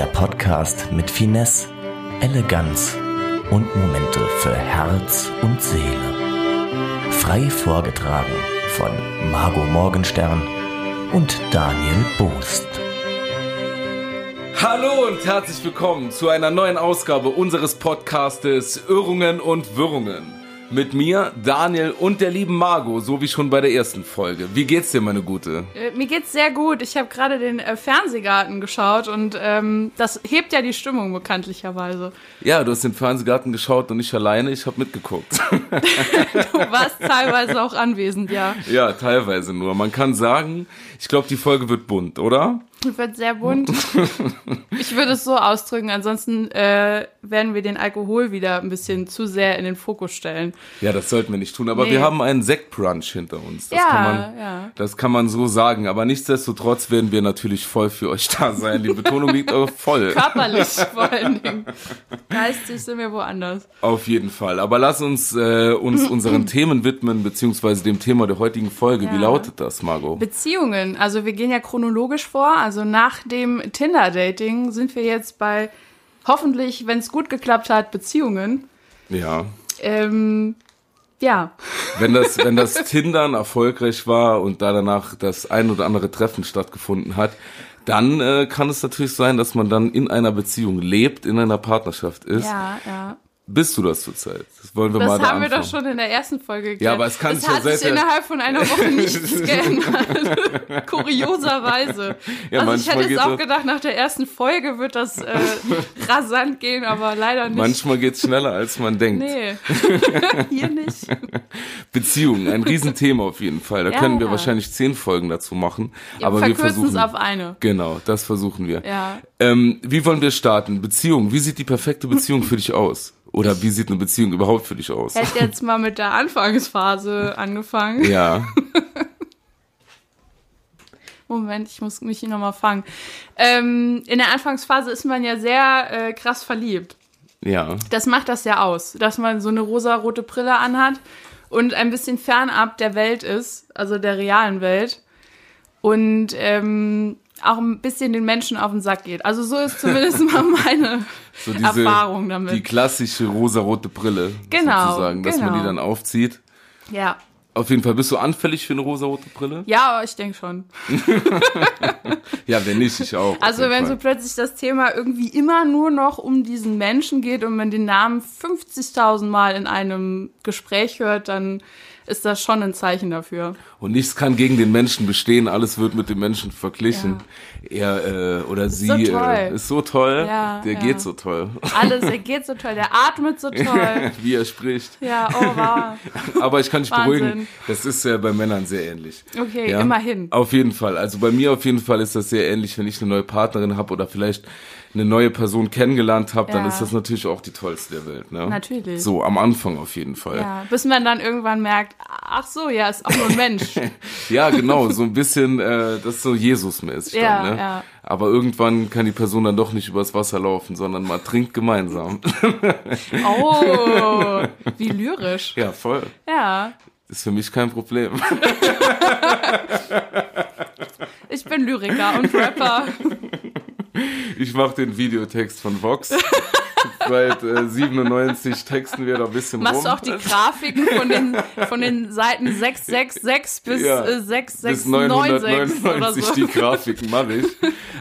Der Podcast mit Finesse, Eleganz und Momente für Herz und Seele. Frei vorgetragen von Margot Morgenstern und Daniel Boost. Hallo und herzlich willkommen zu einer neuen Ausgabe unseres Podcastes Irrungen und Wirrungen. Mit mir, Daniel und der lieben Margot, so wie schon bei der ersten Folge. Wie geht's dir, meine Gute? Äh, mir geht's sehr gut. Ich habe gerade den äh, Fernsehgarten geschaut und ähm, das hebt ja die Stimmung bekanntlicherweise. Ja, du hast den Fernsehgarten geschaut und nicht alleine. Ich habe mitgeguckt. du warst teilweise auch anwesend, ja. Ja, teilweise nur. Man kann sagen, ich glaube, die Folge wird bunt, oder? Wird sehr bunt. ich würde es so ausdrücken, ansonsten äh, werden wir den Alkohol wieder ein bisschen zu sehr in den Fokus stellen. Ja, das sollten wir nicht tun. Aber nee. wir haben einen Sektbrunch hinter uns. Das ja, kann man, ja. Das kann man so sagen. Aber nichtsdestotrotz werden wir natürlich voll für euch da sein. Die Betonung liegt auch voll. Körperlich vor allen Dingen. Geistig sind wir woanders. Auf jeden Fall. Aber lass uns äh, uns unseren Themen widmen, beziehungsweise dem Thema der heutigen Folge. Ja. Wie lautet das, Margot? Beziehungen. Also wir gehen ja chronologisch vor. Also nach dem Tinder-Dating sind wir jetzt bei hoffentlich, wenn es gut geklappt hat, Beziehungen. Ja. Ähm, ja. Wenn das, wenn das Tindern erfolgreich war und da danach das ein oder andere Treffen stattgefunden hat, dann äh, kann es natürlich sein, dass man dann in einer Beziehung lebt, in einer Partnerschaft ist. Ja, ja. Bist du das zurzeit? Das wollen wir das mal da haben wir doch schon in der ersten Folge geklärt. Ja, aber es kann es sich hat sich innerhalb von einer Woche nichts geändert. Kurioserweise. Ja, also ich hätte jetzt auch das- gedacht, nach der ersten Folge wird das äh, rasant gehen, aber leider nicht. Manchmal geht's schneller, als man denkt. Nee, hier nicht. Beziehungen, ein Riesenthema auf jeden Fall. Da Ja, können wir ja. wahrscheinlich zehn Folgen dazu machen. Ja, aber wir verkürzen es versuchen. auf eine. Genau, das versuchen wir. Ja. Ähm, wie wollen wir starten? Beziehung. Wie sieht die perfekte Beziehung für dich aus? Oder wie sieht eine Beziehung überhaupt für dich aus? Hätte jetzt mal mit der Anfangsphase angefangen. Ja, Moment, ich muss mich hier nochmal fangen. Ähm, in der Anfangsphase ist man ja sehr äh, krass verliebt. ja. Das macht das ja aus, dass man so eine rosa-rote Brille anhat und ein bisschen fernab der Welt ist, also der realen Welt. Und ähm, auch ein bisschen den Menschen auf den Sack geht. Also so ist zumindest mal meine So diese, Erfahrung damit. Die klassische rosarote Brille. Genau, Sozusagen, dass man genau. die dann aufzieht. ja. Auf jeden Fall, bist du anfällig für eine rosarote Brille? Ja, ich denke schon. Ja, wenn nicht, ich auch. Also wenn so plötzlich das Thema irgendwie immer nur noch um diesen Menschen geht und man den Namen 50.000 Mal in einem Gespräch hört, dann ist das schon ein Zeichen dafür. Und nichts kann gegen den Menschen bestehen, alles wird mit dem Menschen verglichen. Er äh, oder sie so. Äh, ist so toll, Ja, der ja. geht so toll, Alles, er geht so toll, der atmet so toll. wie er spricht. Ja, oh wow. Aber ich kann dich Wahnsinn. beruhigen, das ist ja bei Männern sehr ähnlich. Okay, Ja? immerhin. Auf jeden Fall. Also bei mir auf jeden Fall ist das sehr ähnlich, wenn ich eine neue Partnerin habe oder vielleicht eine neue Person kennengelernt habe, dann Ja. ist das natürlich auch die tollste der Welt. Ne? Natürlich. So, am Anfang auf jeden Fall. Ja, bis man dann irgendwann merkt, ach so, ja, ist auch nur ein Mensch. Ja, genau, so ein bisschen, äh, das ist so Jesus-mäßig Ja, dann, ne? ja. Aber irgendwann kann die Person dann doch nicht übers Wasser laufen, sondern man trinkt gemeinsam. Oh, wie lyrisch. ja, voll. Ja, Ist für mich kein Problem. ich bin Lyriker und Rapper. Ich mache den Videotext von Vox. Seit äh, 97 texten wir da ein bisschen Machst rum. du auch die Grafiken von den, von den Seiten 666 bis Ja, äh, bis 6696 oder 999 so? die Grafiken mache ich.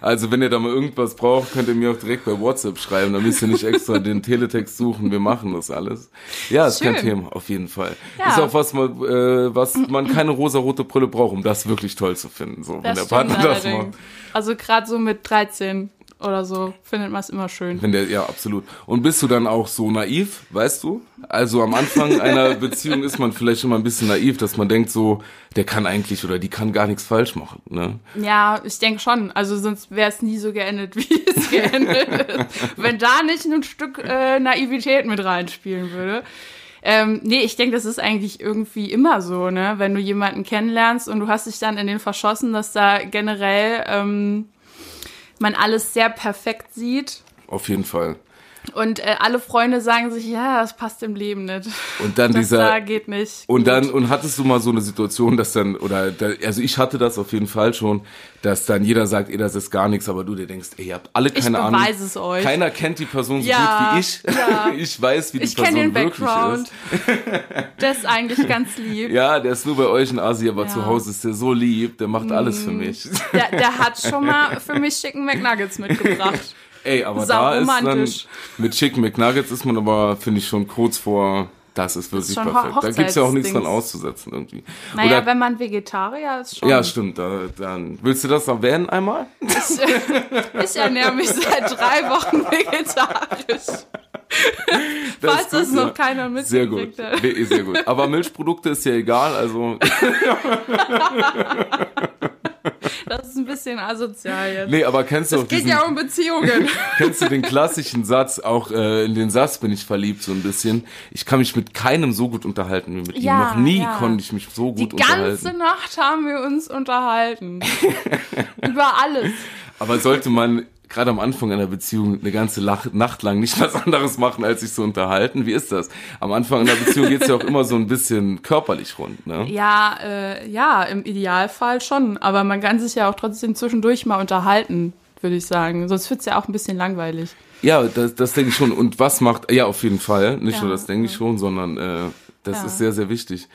Also wenn ihr da mal irgendwas braucht, könnt ihr mir auch direkt bei WhatsApp schreiben. Da müsst ihr nicht extra den Teletext suchen. Wir machen das alles. Ja, ist kein Schön. Thema, auf jeden Fall. Ja. Ist auch was, man, äh, was man keine rosarote Brille braucht, um das wirklich toll zu finden. So, wenn Das der stimmt Partner das macht. Also gerade so mit 13 oder so findet man es immer schön. Wenn der, ja, absolut. Und bist du dann auch so naiv, weißt du? Also am Anfang einer Beziehung ist man vielleicht immer ein bisschen naiv, dass man denkt so, der kann eigentlich oder die kann gar nichts falsch machen, ne? Ja, ich denke schon. Also sonst wäre es nie so geendet, wie es geendet ist. Wenn da nicht ein Stück äh, Naivität mit reinspielen würde. Ähm, nee, ich denke, das ist eigentlich irgendwie immer so, ne? Wenn du jemanden kennenlernst und du hast dich dann in den verschossen, dass da generell ähm, man alles sehr perfekt sieht. Auf jeden Fall. Und äh, alle Freunde sagen sich, ja, das passt im Leben nicht. Und dann das dieser da geht nicht. und gut. dann und hattest du mal so eine Situation, dass dann oder da, also ich hatte das auf jeden Fall schon, dass dann jeder sagt, ey, das ist gar nichts, aber du dir denkst, ey, ihr habt alle Ich keine Ahnung. beweise es euch. Keiner kennt die Person so Ja, gut wie ich. ja. Ich weiß, wie die ich kenne Person den wirklich Background. ist. Der ist eigentlich ganz lieb. Ja, der ist nur bei euch in Asien, aber Ja. Mm. zu Hause ist der so lieb, der macht alles für mich. Der, der hat schon mal für mich Chicken McNuggets mitgebracht. Ey, aber da ist dann mit Chicken McNuggets ist man aber finde ich schon kurz vor das ist wirklich schon Ho- perfekt. Da gibt's ja auch nichts dran Hochzeitsdings. auszusetzen irgendwie. Naja, Oder, wenn man Vegetarier ist, schon. ja, stimmt. Da, dann willst du das erwähnen einmal? Ich ernähre mich seit drei Wochen vegetarisch. Falls ist das noch keiner Sehr gut. mitgekriegt hat. Sehr gut. Aber Milchprodukte ist ja egal, also Das ist ein bisschen asozial jetzt. nee, aber kennst du auch Es geht diesen, ja um Beziehungen. kennst du den klassischen Satz, auch äh, in den Satz bin ich verliebt so ein bisschen. Ich kann mich mit keinem so gut unterhalten wie mit ihm. Ja, Noch nie ja. konnte ich mich so Die gut ganze unterhalten. Nacht haben wir uns unterhalten. Über alles. Aber sollte man gerade am Anfang einer Beziehung eine ganze Nacht lang nicht was anderes machen, als sich so unterhalten? Wie ist das? Am Anfang einer Beziehung geht's ja auch immer so ein bisschen körperlich rund, ne? Ja, äh, ja, im Idealfall schon. Aber man kann sich ja auch trotzdem zwischendurch mal unterhalten, würde ich sagen. Sonst wird's ja auch ein bisschen langweilig. Ja, das, das denke ich schon. Und was macht, ja, auf jeden Fall. Nicht Ja, nur das denke ich schon, sondern äh, das Ja. ist sehr, sehr wichtig.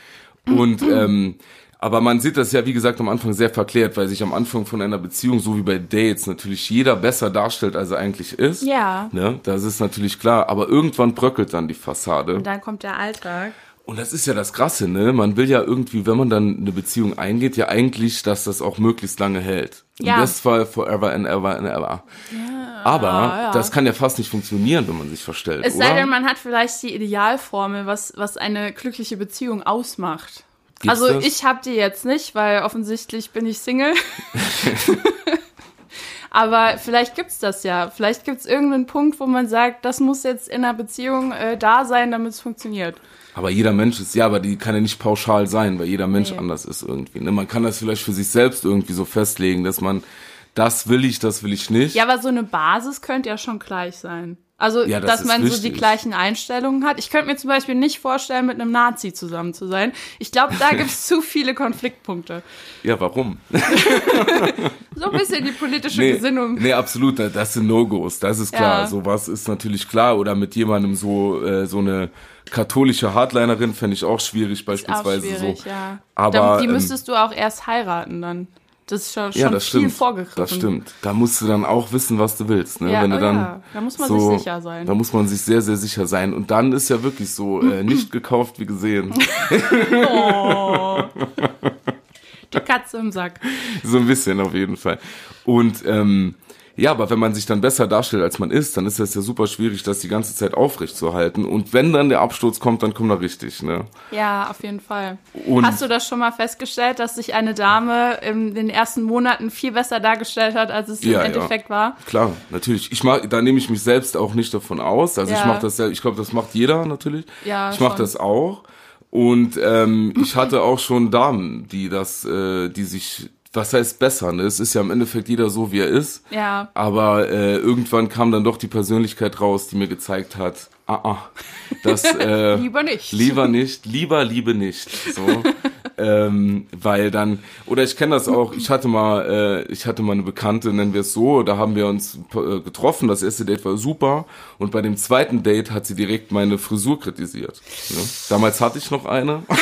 Und ähm, aber man sieht das ja, wie gesagt, am Anfang sehr verklärt, weil sich am Anfang von einer Beziehung, so wie bei Dates, natürlich jeder besser darstellt, als er eigentlich ist. Ja. Ne? Das ist natürlich klar. Aber irgendwann bröckelt dann die Fassade. Und dann kommt der Alltag. Und das ist ja das Krasse, ne? Man will ja irgendwie, wenn man dann eine Beziehung eingeht, ja eigentlich, dass das auch möglichst lange hält. Ja. Im Bestfall forever and ever and ever. Aber ja. das kann ja fast nicht funktionieren, wenn man sich verstellt, Es oder? sei denn, man hat vielleicht die Idealformel, was, was eine glückliche Beziehung ausmacht. Gibt's also das? ich habe die jetzt nicht, weil offensichtlich bin ich Single. Aber vielleicht gibt's das ja. Vielleicht gibt's irgendeinen Punkt, wo man sagt, das muss jetzt in einer Beziehung äh, da sein, damit es funktioniert. Aber jeder Mensch ist, ja, aber die kann ja nicht pauschal sein, weil jeder Mensch Nee. anders ist irgendwie. Ne? Man kann das vielleicht für sich selbst irgendwie so festlegen, dass man, das will ich, das will ich nicht. Ja, aber so eine Basis könnte ja schon gleich sein. Also, Ja, das dass ist man so die wichtig. gleichen Einstellungen hat. Ich könnte mir zum Beispiel nicht vorstellen, mit einem Nazi zusammen zu sein. Ich glaube, da gibt's zu viele Konfliktpunkte. Ja, warum? So ein bisschen die politische Nee, Gesinnung. nee, absolut, da- das sind No-Gos, das ist klar. Ja. Sowas ist natürlich klar. Oder mit jemandem so, äh, so eine katholische Hardlinerin fände ich auch schwierig, Auch beispielsweise schwierig, so. ja. Aber, die ähm, müsstest du auch erst heiraten dann. Das ist schon, Ja, das viel stimmt. vorgegriffen. Das stimmt. Da musst du dann auch wissen, was du willst. Ne? Ja, Wenn du oh dann ja, da muss man so, sich sicher sein. Da muss man sich sehr, sehr sicher sein. Und dann ist ja wirklich so, äh, nicht gekauft wie gesehen. Oh. Die Katze im Sack. so ein bisschen auf jeden Fall. Und ähm, ja, aber wenn man sich dann besser darstellt, als man ist, dann ist das ja super schwierig, das die ganze Zeit aufrecht zu halten. Und wenn dann der Absturz kommt, dann kommt er richtig. Ne? Ja, auf jeden Fall. Und- Hast du das schon mal festgestellt, dass sich eine Dame in den ersten Monaten viel besser dargestellt hat, als es Ja, ja. im Endeffekt war? Klar, natürlich. Ich mag, da nehme ich mich selbst auch nicht davon aus. Also ich Ja. mache das ja, ich glaube, das macht jeder natürlich. Ja, ich mache das auch. Und ähm, ich hatte auch schon Damen, die das, äh, die sich, was heißt besser? Ne? Es ist ja im Endeffekt jeder so, wie er ist. Ja. Aber äh, irgendwann kam dann doch die Persönlichkeit raus, die mir gezeigt hat, ah, ah, das äh, Lieber nicht. Lieber nicht, lieber liebe nicht. So. ähm, weil dann, oder ich kenne das auch, ich hatte mal, äh, ich hatte mal eine Bekannte, nennen wir es so, da haben wir uns äh, getroffen, das erste Date war super und bei dem zweiten Date hat sie direkt meine Frisur kritisiert. Ne? Damals hatte ich noch eine.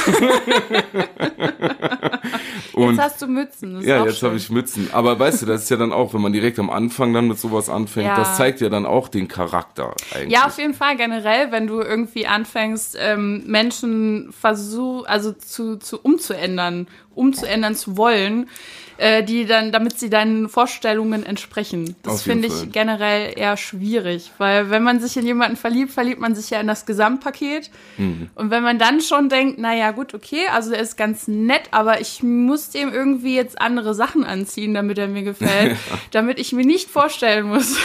und Jetzt hast du Mützen. Ja, jetzt habe ich Mützen. Aber weißt du, das ist ja dann auch, wenn man direkt am Anfang dann mit sowas anfängt, Ja. das zeigt ja dann auch den Charakter eigentlich. Ja, auf jeden Fall generell, wenn du irgendwie anfängst, ähm, Menschen versuch, also zu, zu umzuändern, umzuändern zu wollen, äh, die dann, damit sie deinen Vorstellungen entsprechen. Das finde ich Fall. generell eher schwierig, weil wenn man sich in jemanden verliebt, verliebt man sich ja in das Gesamtpaket. Mhm. Und wenn man dann schon denkt, naja, gut, okay, also er ist ganz nett, aber ich muss dem irgendwie jetzt andere Sachen anziehen, damit er mir gefällt, damit ich mir nicht vorstellen muss.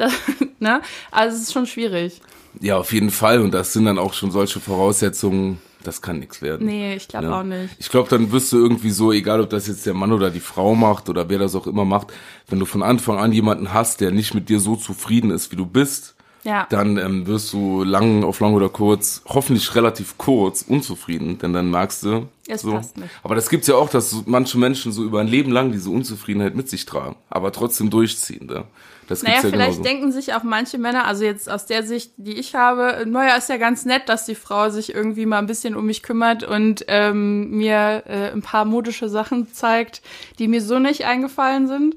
Das, ne? Also es ist schon schwierig. Ja, auf jeden Fall. Und das sind dann auch schon solche Voraussetzungen, das kann nichts werden. Nee, ich glaube Ja. auch nicht. Ich glaube, dann wirst du irgendwie so, egal ob das jetzt der Mann oder die Frau macht oder wer das auch immer macht, wenn du von Anfang an jemanden hast, der nicht mit dir so zufrieden ist, wie du bist, Ja. dann ähm, wirst du lang auf lang oder kurz, hoffentlich relativ kurz, unzufrieden, denn dann merkst du, Es so. passt nicht. Aber das gibt's ja auch, dass manche Menschen so über ein Leben lang diese Unzufriedenheit mit sich tragen, aber trotzdem durchziehen. Ne? Das Naja, gibt's ja vielleicht genauso. denken sich auch manche Männer, also jetzt aus der Sicht, die ich habe, naja, ist ja ganz nett, dass die Frau sich irgendwie mal ein bisschen um mich kümmert und ähm, mir äh, ein paar modische Sachen zeigt, die mir so nicht eingefallen sind.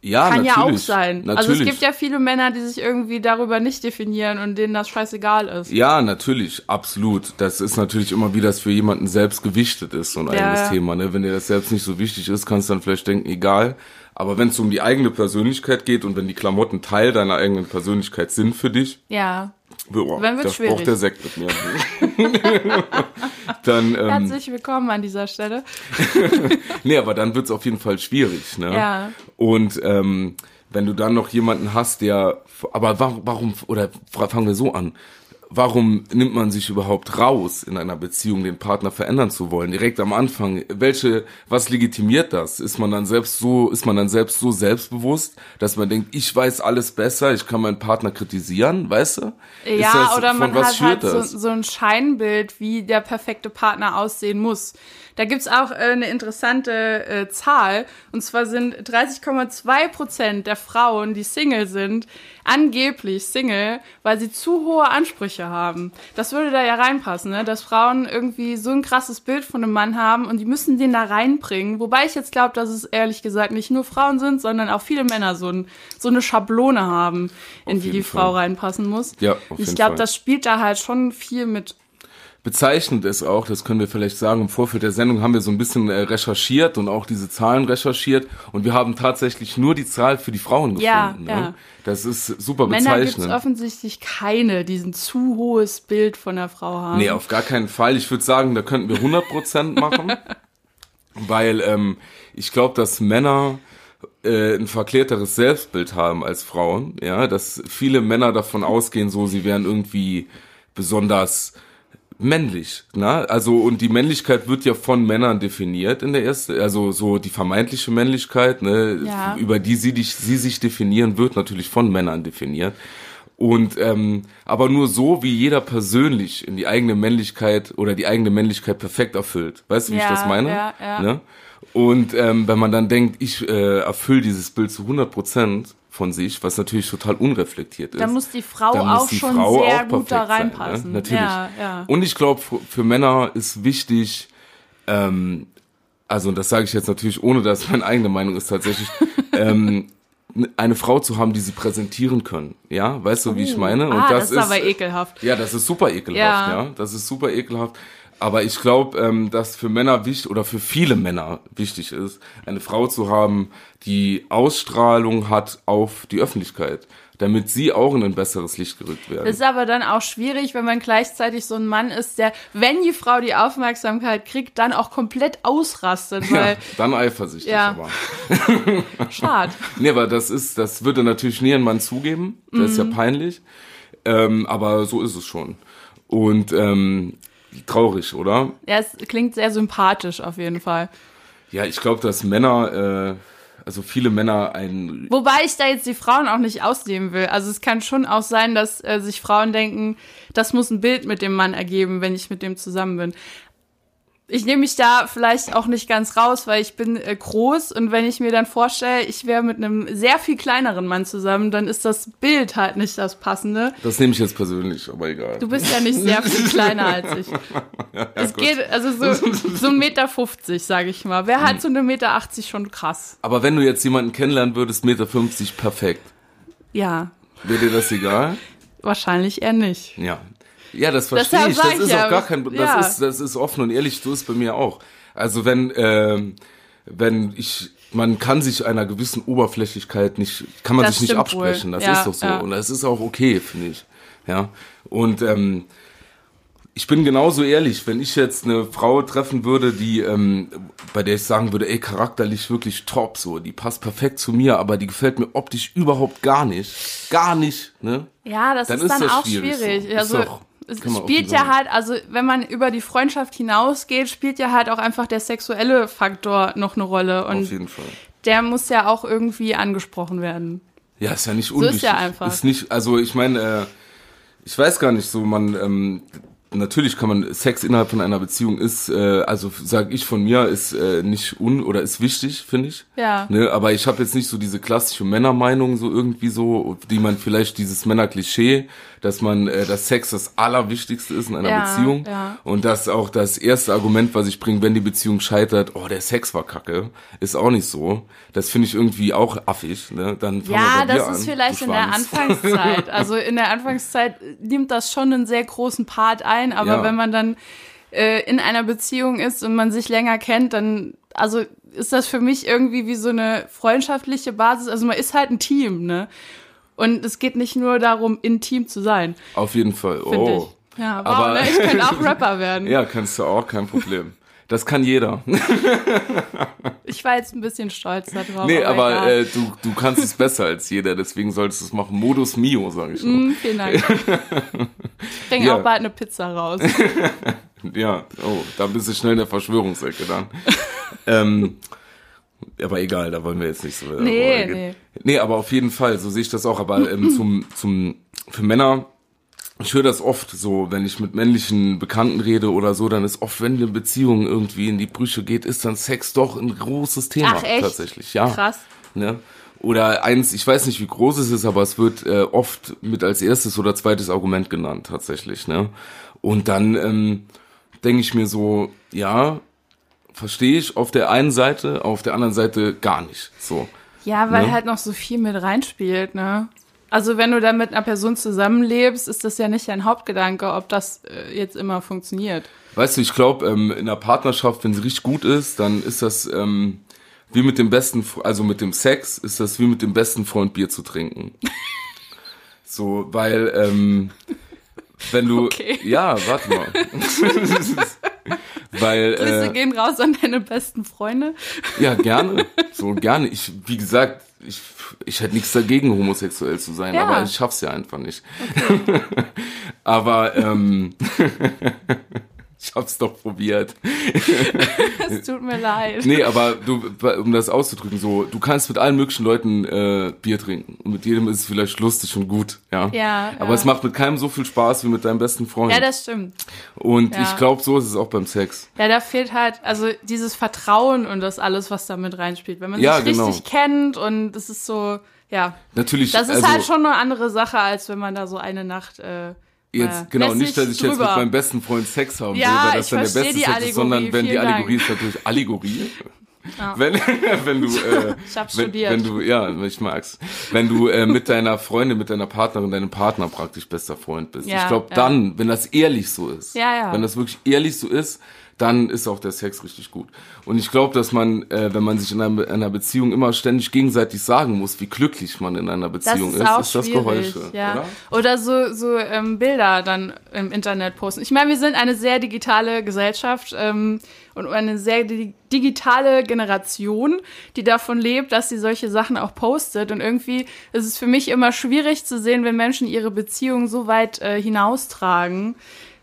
Ja, Kann ja auch natürlich, sein. Natürlich. Also es gibt ja viele Männer, die sich irgendwie darüber nicht definieren und denen das scheißegal ist. Ja, natürlich, absolut. Das ist natürlich immer, wie das für jemanden selbst gewichtet ist, so ein Ja, eigenes. Thema. Ne? Wenn dir das selbst nicht so wichtig ist, kannst du dann vielleicht denken, egal. Aber wenn es um die eigene Persönlichkeit geht und wenn die Klamotten Teil deiner eigenen Persönlichkeit sind für dich, Ja. Boah, Dann wird's das schwierig. braucht der Sekt mit mir. dann, ähm, Herzlich willkommen an dieser Stelle. nee, aber dann wird's auf jeden Fall schwierig. Ne? Ja. Und ähm, wenn du dann noch jemanden hast, der, aber warum, warum oder fangen wir so an, warum nimmt man sich überhaupt raus, in einer Beziehung den Partner verändern zu wollen? Direkt am Anfang, welche, was legitimiert das? Ist man dann selbst so, ist man dann selbst so selbstbewusst, dass man denkt, ich weiß alles besser, ich kann meinen Partner kritisieren, weißt du? Ja, das- oder man was hat halt so, so ein Scheinbild, wie der perfekte Partner aussehen muss. Da gibt's auch äh, eine interessante äh, Zahl. Und zwar sind 30,2 Prozent der Frauen, die Single sind, angeblich Single, weil sie zu hohe Ansprüche haben. Das würde da ja reinpassen, ne? dass Frauen irgendwie so ein krasses Bild von einem Mann haben und die müssen den da reinbringen. Wobei ich jetzt glaube, dass es ehrlich gesagt nicht nur Frauen sind, sondern auch viele Männer so, ein, so eine Schablone haben, in Auf die die Fall. Frau reinpassen muss. Ja, auf ich glaube, das spielt da halt schon viel mit. Bezeichnend ist auch, das können wir vielleicht sagen, im Vorfeld der Sendung haben wir so ein bisschen äh, recherchiert und auch diese Zahlen recherchiert und wir haben tatsächlich nur die Zahl für die Frauen gefunden. Ja, ne? ja. Das ist super Männer gibt es bezeichnend. offensichtlich keine, die ein zu hohes Bild von der Frau haben. Nee, auf gar keinen Fall. Ich würde sagen, da könnten wir 100% machen, weil ähm, ich glaube, dass Männer äh, ein verklärteres Selbstbild haben als Frauen. Ja, dass viele Männer davon ausgehen, so sie wären irgendwie besonders männlich, ne? Also und die Männlichkeit wird ja von Männern definiert in der ersten, also so die vermeintliche Männlichkeit, ne, Ja. über die sie dich, sie sich definieren, wird natürlich von Männern definiert. Und ähm, aber nur so, wie jeder persönlich in die eigene Männlichkeit oder die eigene Männlichkeit perfekt erfüllt. Weißt du, wie ich Ja, das meine? ja, ja. Ne? Und ähm, wenn man dann denkt, ich äh, erfülle dieses Bild zu 100 Prozent von sich, was natürlich total unreflektiert ist. Da muss die Frau muss auch die schon Frau sehr auch gut da perfekt sein, reinpassen. Ne? Natürlich. Ja, ja. Und ich glaube, für, Männer ist wichtig, ähm, also und das sage ich jetzt natürlich, ohne dass meine eigene Meinung ist tatsächlich, ähm, eine Frau zu haben, die sie präsentieren können. Ja, weißt du, wie ich meine? Und ah, das, ist aber ekelhaft. ja, das ist super ekelhaft, Ja. ja. Das ist super ekelhaft. Aber ich glaube, ähm, dass für Männer wichtig oder für viele Männer wichtig ist, eine Frau zu haben, die Ausstrahlung hat auf die Öffentlichkeit, damit sie auch in ein besseres Licht gerückt werden. Das ist aber dann auch schwierig, wenn man gleichzeitig so ein Mann ist, der, wenn die Frau die Aufmerksamkeit kriegt, dann auch komplett ausrastet, ja, weil, dann eifersüchtig Ja. aber. schade. Nee, aber das ist, das würde natürlich nie ein Mann zugeben. Das ist ja peinlich. Ähm, aber so ist es schon. Und ähm, traurig, oder? Ja, es klingt sehr sympathisch auf jeden Fall. Ja, ich glaube, dass Männer, äh, also viele Männer ein Wobei ich da jetzt die Frauen auch nicht ausnehmen will. Also es kann schon auch sein, dass äh, sich Frauen denken, das muss ein Bild mit dem Mann ergeben, wenn ich mit dem zusammen bin. Ich nehme mich da vielleicht auch nicht ganz raus, weil ich bin äh, groß und wenn ich mir dann vorstelle, ich wäre mit einem sehr viel kleineren Mann zusammen, dann ist das Bild halt nicht das passende. Das nehme ich jetzt persönlich, aber egal. Du bist ja nicht sehr viel kleiner als ich. es gut. geht, also so, so ein Meter 50, sage ich mal. Wer Hm. hat so eine Meter 80 schon krass? Aber wenn du jetzt jemanden kennenlernen würdest, Meter 50, perfekt. Ja, Wäre dir das egal? wahrscheinlich eher nicht. Ja. Ja, das verstehe Deshalb ich. Das ich ist ja, auch gar kein, das ja. ist, das ist offen und ehrlich, so ist bei mir auch. Also wenn, ähm, wenn ich, man kann sich einer gewissen Oberflächlichkeit nicht, kann man Das sich nicht stimmt wohl. absprechen. Das Ja, ist doch so. Und das ist auch okay, finde ich. Ja. Und, ähm, ich bin genauso ehrlich, wenn ich jetzt eine Frau treffen würde, die, ähm, bei der ich sagen würde, ey, charakterlich wirklich top, so, die passt perfekt zu mir, aber die gefällt mir optisch überhaupt gar nicht. Gar nicht, ne? Ja, das Dann ist ist dann das auch schwierig schwierig. so. Also es kann spielt ja halt, also wenn man über die Freundschaft hinausgeht, spielt ja halt auch einfach der sexuelle Faktor noch eine Rolle Auf und jeden Fall. der muss ja auch irgendwie angesprochen werden. Ja, ist ja nicht ist unwichtig. ja einfach. Ist nicht, also ich meine, äh, ich weiß gar nicht so, man, ähm, natürlich kann man Sex innerhalb von einer Beziehung ist, äh, also sag ich von mir, ist äh, nicht un oder ist wichtig, finde ich. Ja. Ne, aber ich habe jetzt nicht so diese klassische Männermeinung so irgendwie so, die man vielleicht dieses Männerklischee, dass man äh, dass Sex das Allerwichtigste ist in einer Ja, Beziehung ja. und das auch das erste Argument, was ich bringe, wenn die Beziehung scheitert, oh der Sex war kacke, ist auch nicht so. Das finde ich irgendwie auch affig. Ne? Dann Ja, das ist an, vielleicht in der. Anfangszeit. Also in der Anfangszeit nimmt das schon einen sehr großen Part ein, aber Ja. wenn man dann äh, in einer Beziehung ist und man sich länger kennt, dann also ist das für mich irgendwie wie so eine freundschaftliche Basis. Also man ist halt ein Team, ne? Und es geht nicht nur darum, intim zu sein, Auf jeden Fall. Oh. ich. Ja, wow, Aber- ne? ich könnte auch Rapper werden. Ja, kannst du auch, kein Problem. Das kann jeder. Ich war jetzt ein bisschen stolz darauf. nee, aber egal. äh, du, du kannst es besser als jeder, deswegen solltest du es machen. Modus Mio, sage ich nur. Hm, vielen Dank. Ich bringe Ja. auch bald eine Pizza raus. Ja, oh, da bist du schnell in der Verschwörungsecke dann. ähm, aber egal, da wollen wir jetzt nicht so. Nee, nee. Nee, aber auf jeden Fall, so sehe ich das auch. Aber ähm, zum, zum, für Männer, ich höre das oft so, wenn ich mit männlichen Bekannten rede oder so, dann ist oft, wenn eine Beziehung irgendwie in die Brüche geht, ist dann Sex doch ein großes Thema Ach, echt? tatsächlich. Ja. Krass. Ne? Oder eins, ich weiß nicht, wie groß es ist, aber es wird äh, oft mit als erstes oder zweites Argument genannt, tatsächlich. Ne? Und dann ähm, denke ich mir so, ja, verstehe ich auf der einen Seite, auf der anderen Seite gar nicht. So. Ja, weil Ne? halt noch so viel mit reinspielt, ne? Also wenn du dann mit einer Person zusammenlebst, ist das ja nicht dein Hauptgedanke, ob das äh, jetzt immer funktioniert. Weißt du, ich glaube, ähm, in einer Partnerschaft, wenn sie richtig gut ist, dann ist das ähm, wie mit dem besten, also mit dem Sex, ist das wie mit dem besten Freund Bier zu trinken. so, weil, ähm, wenn du, Okay. ja, warte mal. weil, Grüße äh, gehen raus an deine besten Freunde. ja, gerne, so gerne. Ich, wie gesagt, ich, ich hätte nichts dagegen, homosexuell zu sein, Ja. aber ich schaff's ja einfach nicht. aber, ähm, ich hab's doch probiert. Es tut mir leid. Nee, aber du, um das auszudrücken, so, du kannst mit allen möglichen Leuten äh, Bier trinken. Und mit jedem ist es vielleicht lustig und gut, ja. Ja, Aber ja. es macht mit keinem so viel Spaß wie mit deinem besten Freund. Ja, das stimmt. und ja. ich glaube, so ist es auch beim Sex. Ja, da fehlt halt, also dieses Vertrauen und das alles, was da mit reinspielt. Wenn man Ja, sich genau. richtig kennt und es ist so, ja. Natürlich, Das ist also, halt schon eine andere Sache, als wenn man da so eine Nacht. Äh, Jetzt, äh, genau, nicht, dass ich jetzt mit drüber. meinem besten Freund Sex haben Ja, will, weil das dann der beste Sex ist, Allegorie, sondern wenn die vielen Dank. Allegorie ist natürlich Allegorie. Wenn, wenn du, äh, wenn, studiert. wenn du, ja, ich mag's. Wenn du äh, mit deiner Freundin, mit deiner Partnerin, deinem Partner praktisch bester Freund bist. Ja, ich glaube, ja. dann, wenn das ehrlich so ist, Ja, ja. wenn das wirklich ehrlich so ist, dann ist auch der Sex richtig gut. Und ich glaube, dass man, äh, wenn man sich in einer, einer Beziehung immer ständig gegenseitig sagen muss, wie glücklich man in einer Das Beziehung ist ist, auch ist das Geräusche, ja. oder? Oder so, so ähm, Bilder dann im Internet posten. Ich meine, wir sind eine sehr digitale Gesellschaft ähm, und eine sehr di digitale Generation, die davon lebt, dass sie solche Sachen auch postet. Und irgendwie ist es für mich immer schwierig zu sehen, wenn Menschen ihre Beziehung so weit äh, hinaustragen.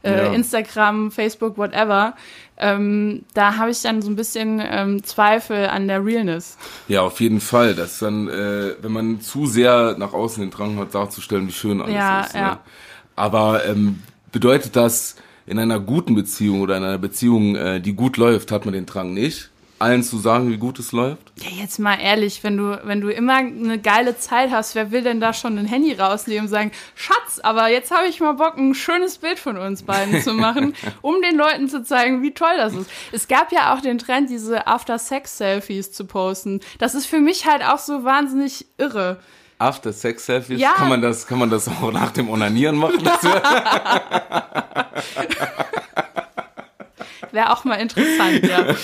Äh, Ja. Instagram, Facebook, whatever. Ähm, da habe ich dann so ein bisschen ähm, Zweifel an der Realness. Ja, auf jeden Fall. Das dann, äh, wenn man zu sehr nach außen den Drang hat, darzustellen, wie schön alles Ja, ist. Ne? ja. Aber ähm, bedeutet das, in einer guten Beziehung oder in einer Beziehung, äh, die gut läuft, hat man den Drang nicht, allen zu sagen, wie gut es läuft? Ja, jetzt mal ehrlich, wenn du, wenn du immer eine geile Zeit hast, wer will denn da schon ein Handy rausnehmen und sagen, Schatz, aber jetzt habe ich mal Bock, ein schönes Bild von uns beiden zu machen, um den Leuten zu zeigen, wie toll das ist. Es gab ja auch den Trend, diese After-Sex-Selfies zu posten. Das ist für mich halt auch so wahnsinnig irre. After Sex Selfies, Ja. kann man das, kann man das auch nach dem Onanieren machen? Wäre auch mal interessant, ja.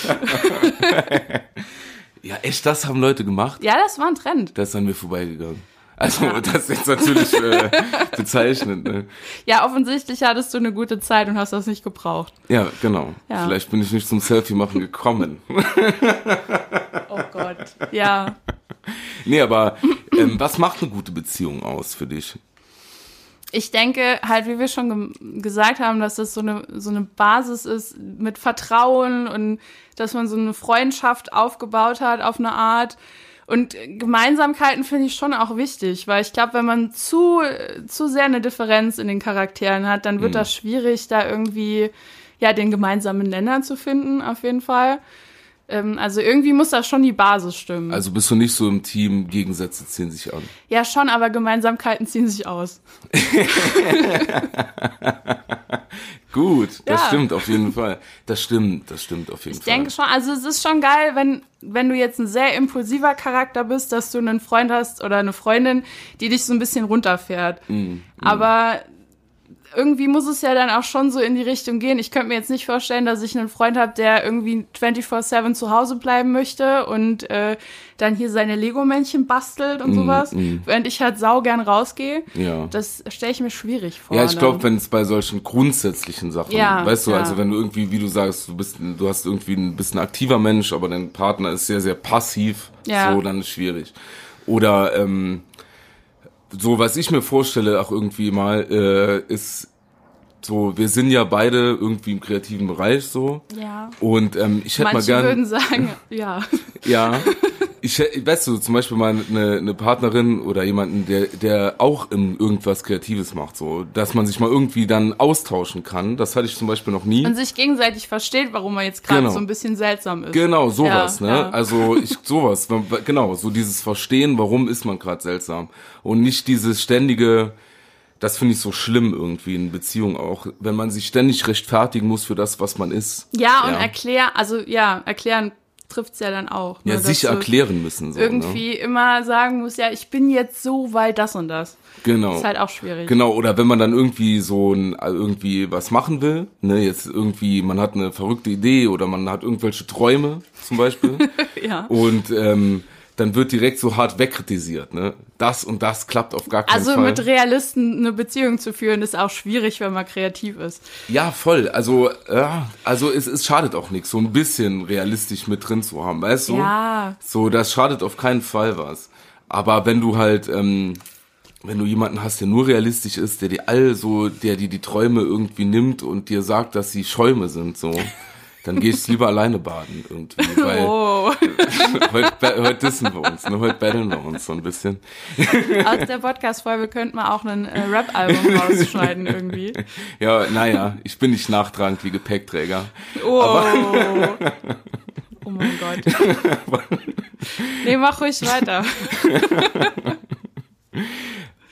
ja, echt, das haben Leute gemacht? Ja, das war ein Trend. Das ist an mir vorbeigegangen. Also, das ist jetzt natürlich äh, bezeichnend. Ne? Ja, offensichtlich hattest du eine gute Zeit und hast das nicht gebraucht. Ja, genau. Ja. Vielleicht bin ich nicht zum Selfie machen gekommen. Oh Gott. Ja. Nee, aber ähm, was macht eine gute Beziehung aus für dich? Ich denke halt, wie wir schon ge gesagt haben, dass das so eine, so eine Basis ist mit Vertrauen und dass man so eine Freundschaft aufgebaut hat auf eine Art. Und Gemeinsamkeiten finde ich schon auch wichtig, weil ich glaube, wenn man zu, zu sehr eine Differenz in den Charakteren hat, dann wird Mhm. das schwierig, da irgendwie ja den gemeinsamen Nenner zu finden, auf jeden Fall. Ähm, also irgendwie muss da schon die Basis stimmen. Also bist du nicht so im Team, Gegensätze ziehen sich an. ja, schon, aber Gemeinsamkeiten ziehen sich aus. Gut, das Ja. stimmt auf jeden Fall. Das stimmt, das stimmt auf jeden Ich Fall. denke schon, also es ist schon geil, wenn, wenn du jetzt ein sehr impulsiver Charakter bist, dass du einen Freund hast oder eine Freundin, die dich so ein bisschen runterfährt. Mhm, Aber irgendwie muss es ja dann auch schon so in die Richtung gehen. Ich könnte mir jetzt nicht vorstellen, dass ich einen Freund habe, der irgendwie 24-7 zu Hause bleiben möchte und äh, dann hier seine Lego-Männchen bastelt und sowas, während ich halt sau gern rausgehe. Ja. Das stelle ich mir schwierig vor. Ja, ich dann. glaube, wenn es bei solchen grundsätzlichen Sachen, Ja, weißt du, ja. also wenn du irgendwie, wie du sagst, du bist, du hast irgendwie ein bisschen aktiver Mensch, aber dein Partner ist sehr, sehr passiv, Ja. so, dann ist schwierig. Oder ähm, so, was ich mir vorstelle, auch irgendwie mal, äh, ist so, wir sind ja beide irgendwie im kreativen Bereich so. Ja. Und ähm, ich hätte mal Manche gern. würden sagen, ja. Ja. Ich, hä- weißt du, zum Beispiel mal eine, eine Partnerin oder jemanden, der, der auch in irgendwas Kreatives macht, so, dass man sich mal irgendwie dann austauschen kann. Das hatte ich zum Beispiel noch nie. Und sich gegenseitig versteht, warum man jetzt gerade Genau. so ein bisschen seltsam ist. Genau, sowas, Ja, ne? ja. Also ich sowas, genau, so dieses Verstehen, warum ist man gerade seltsam und nicht dieses ständige das finde ich so schlimm irgendwie in Beziehung auch, wenn man sich ständig rechtfertigen muss für das, was man ist. Ja, und erklär, also ja, erklären trifft's ja dann auch. Ja, ne, dass sich erklären müssen so, ne? Irgendwie immer sagen muss, ja, ich bin jetzt so, weil das und das. Genau. Ist halt auch schwierig. Genau, oder wenn man dann irgendwie so ein, irgendwie was machen will, ne, jetzt irgendwie, man hat eine verrückte Idee oder man hat irgendwelche Träume zum Beispiel Ja. und ähm, dann wird direkt so hart wegkritisiert, ne? Das und das klappt auf gar keinen Also Fall. mit Realisten eine Beziehung zu führen, ist auch schwierig, wenn man kreativ ist. ja, voll. Also, ja, also es, es schadet auch nichts, so ein bisschen realistisch mit drin zu haben, weißt du? Ja. So, das schadet auf keinen Fall was. Aber wenn du halt, ähm, wenn du jemanden hast, der nur realistisch ist, der dir all so, der dir die Träume irgendwie nimmt und dir sagt, dass sie Schäume sind, so, dann gehst du lieber alleine baden irgendwie, weil Oh, heute, heute dissen wir uns, ne? heute battlen wir uns so ein bisschen. aus der Podcast-Folge könnte man auch ein äh, Rap-Album rausschneiden irgendwie. Ja, naja, ich bin nicht nachtragend wie Gepäckträger. Oh. Oh mein Gott. Nee, mach ruhig weiter.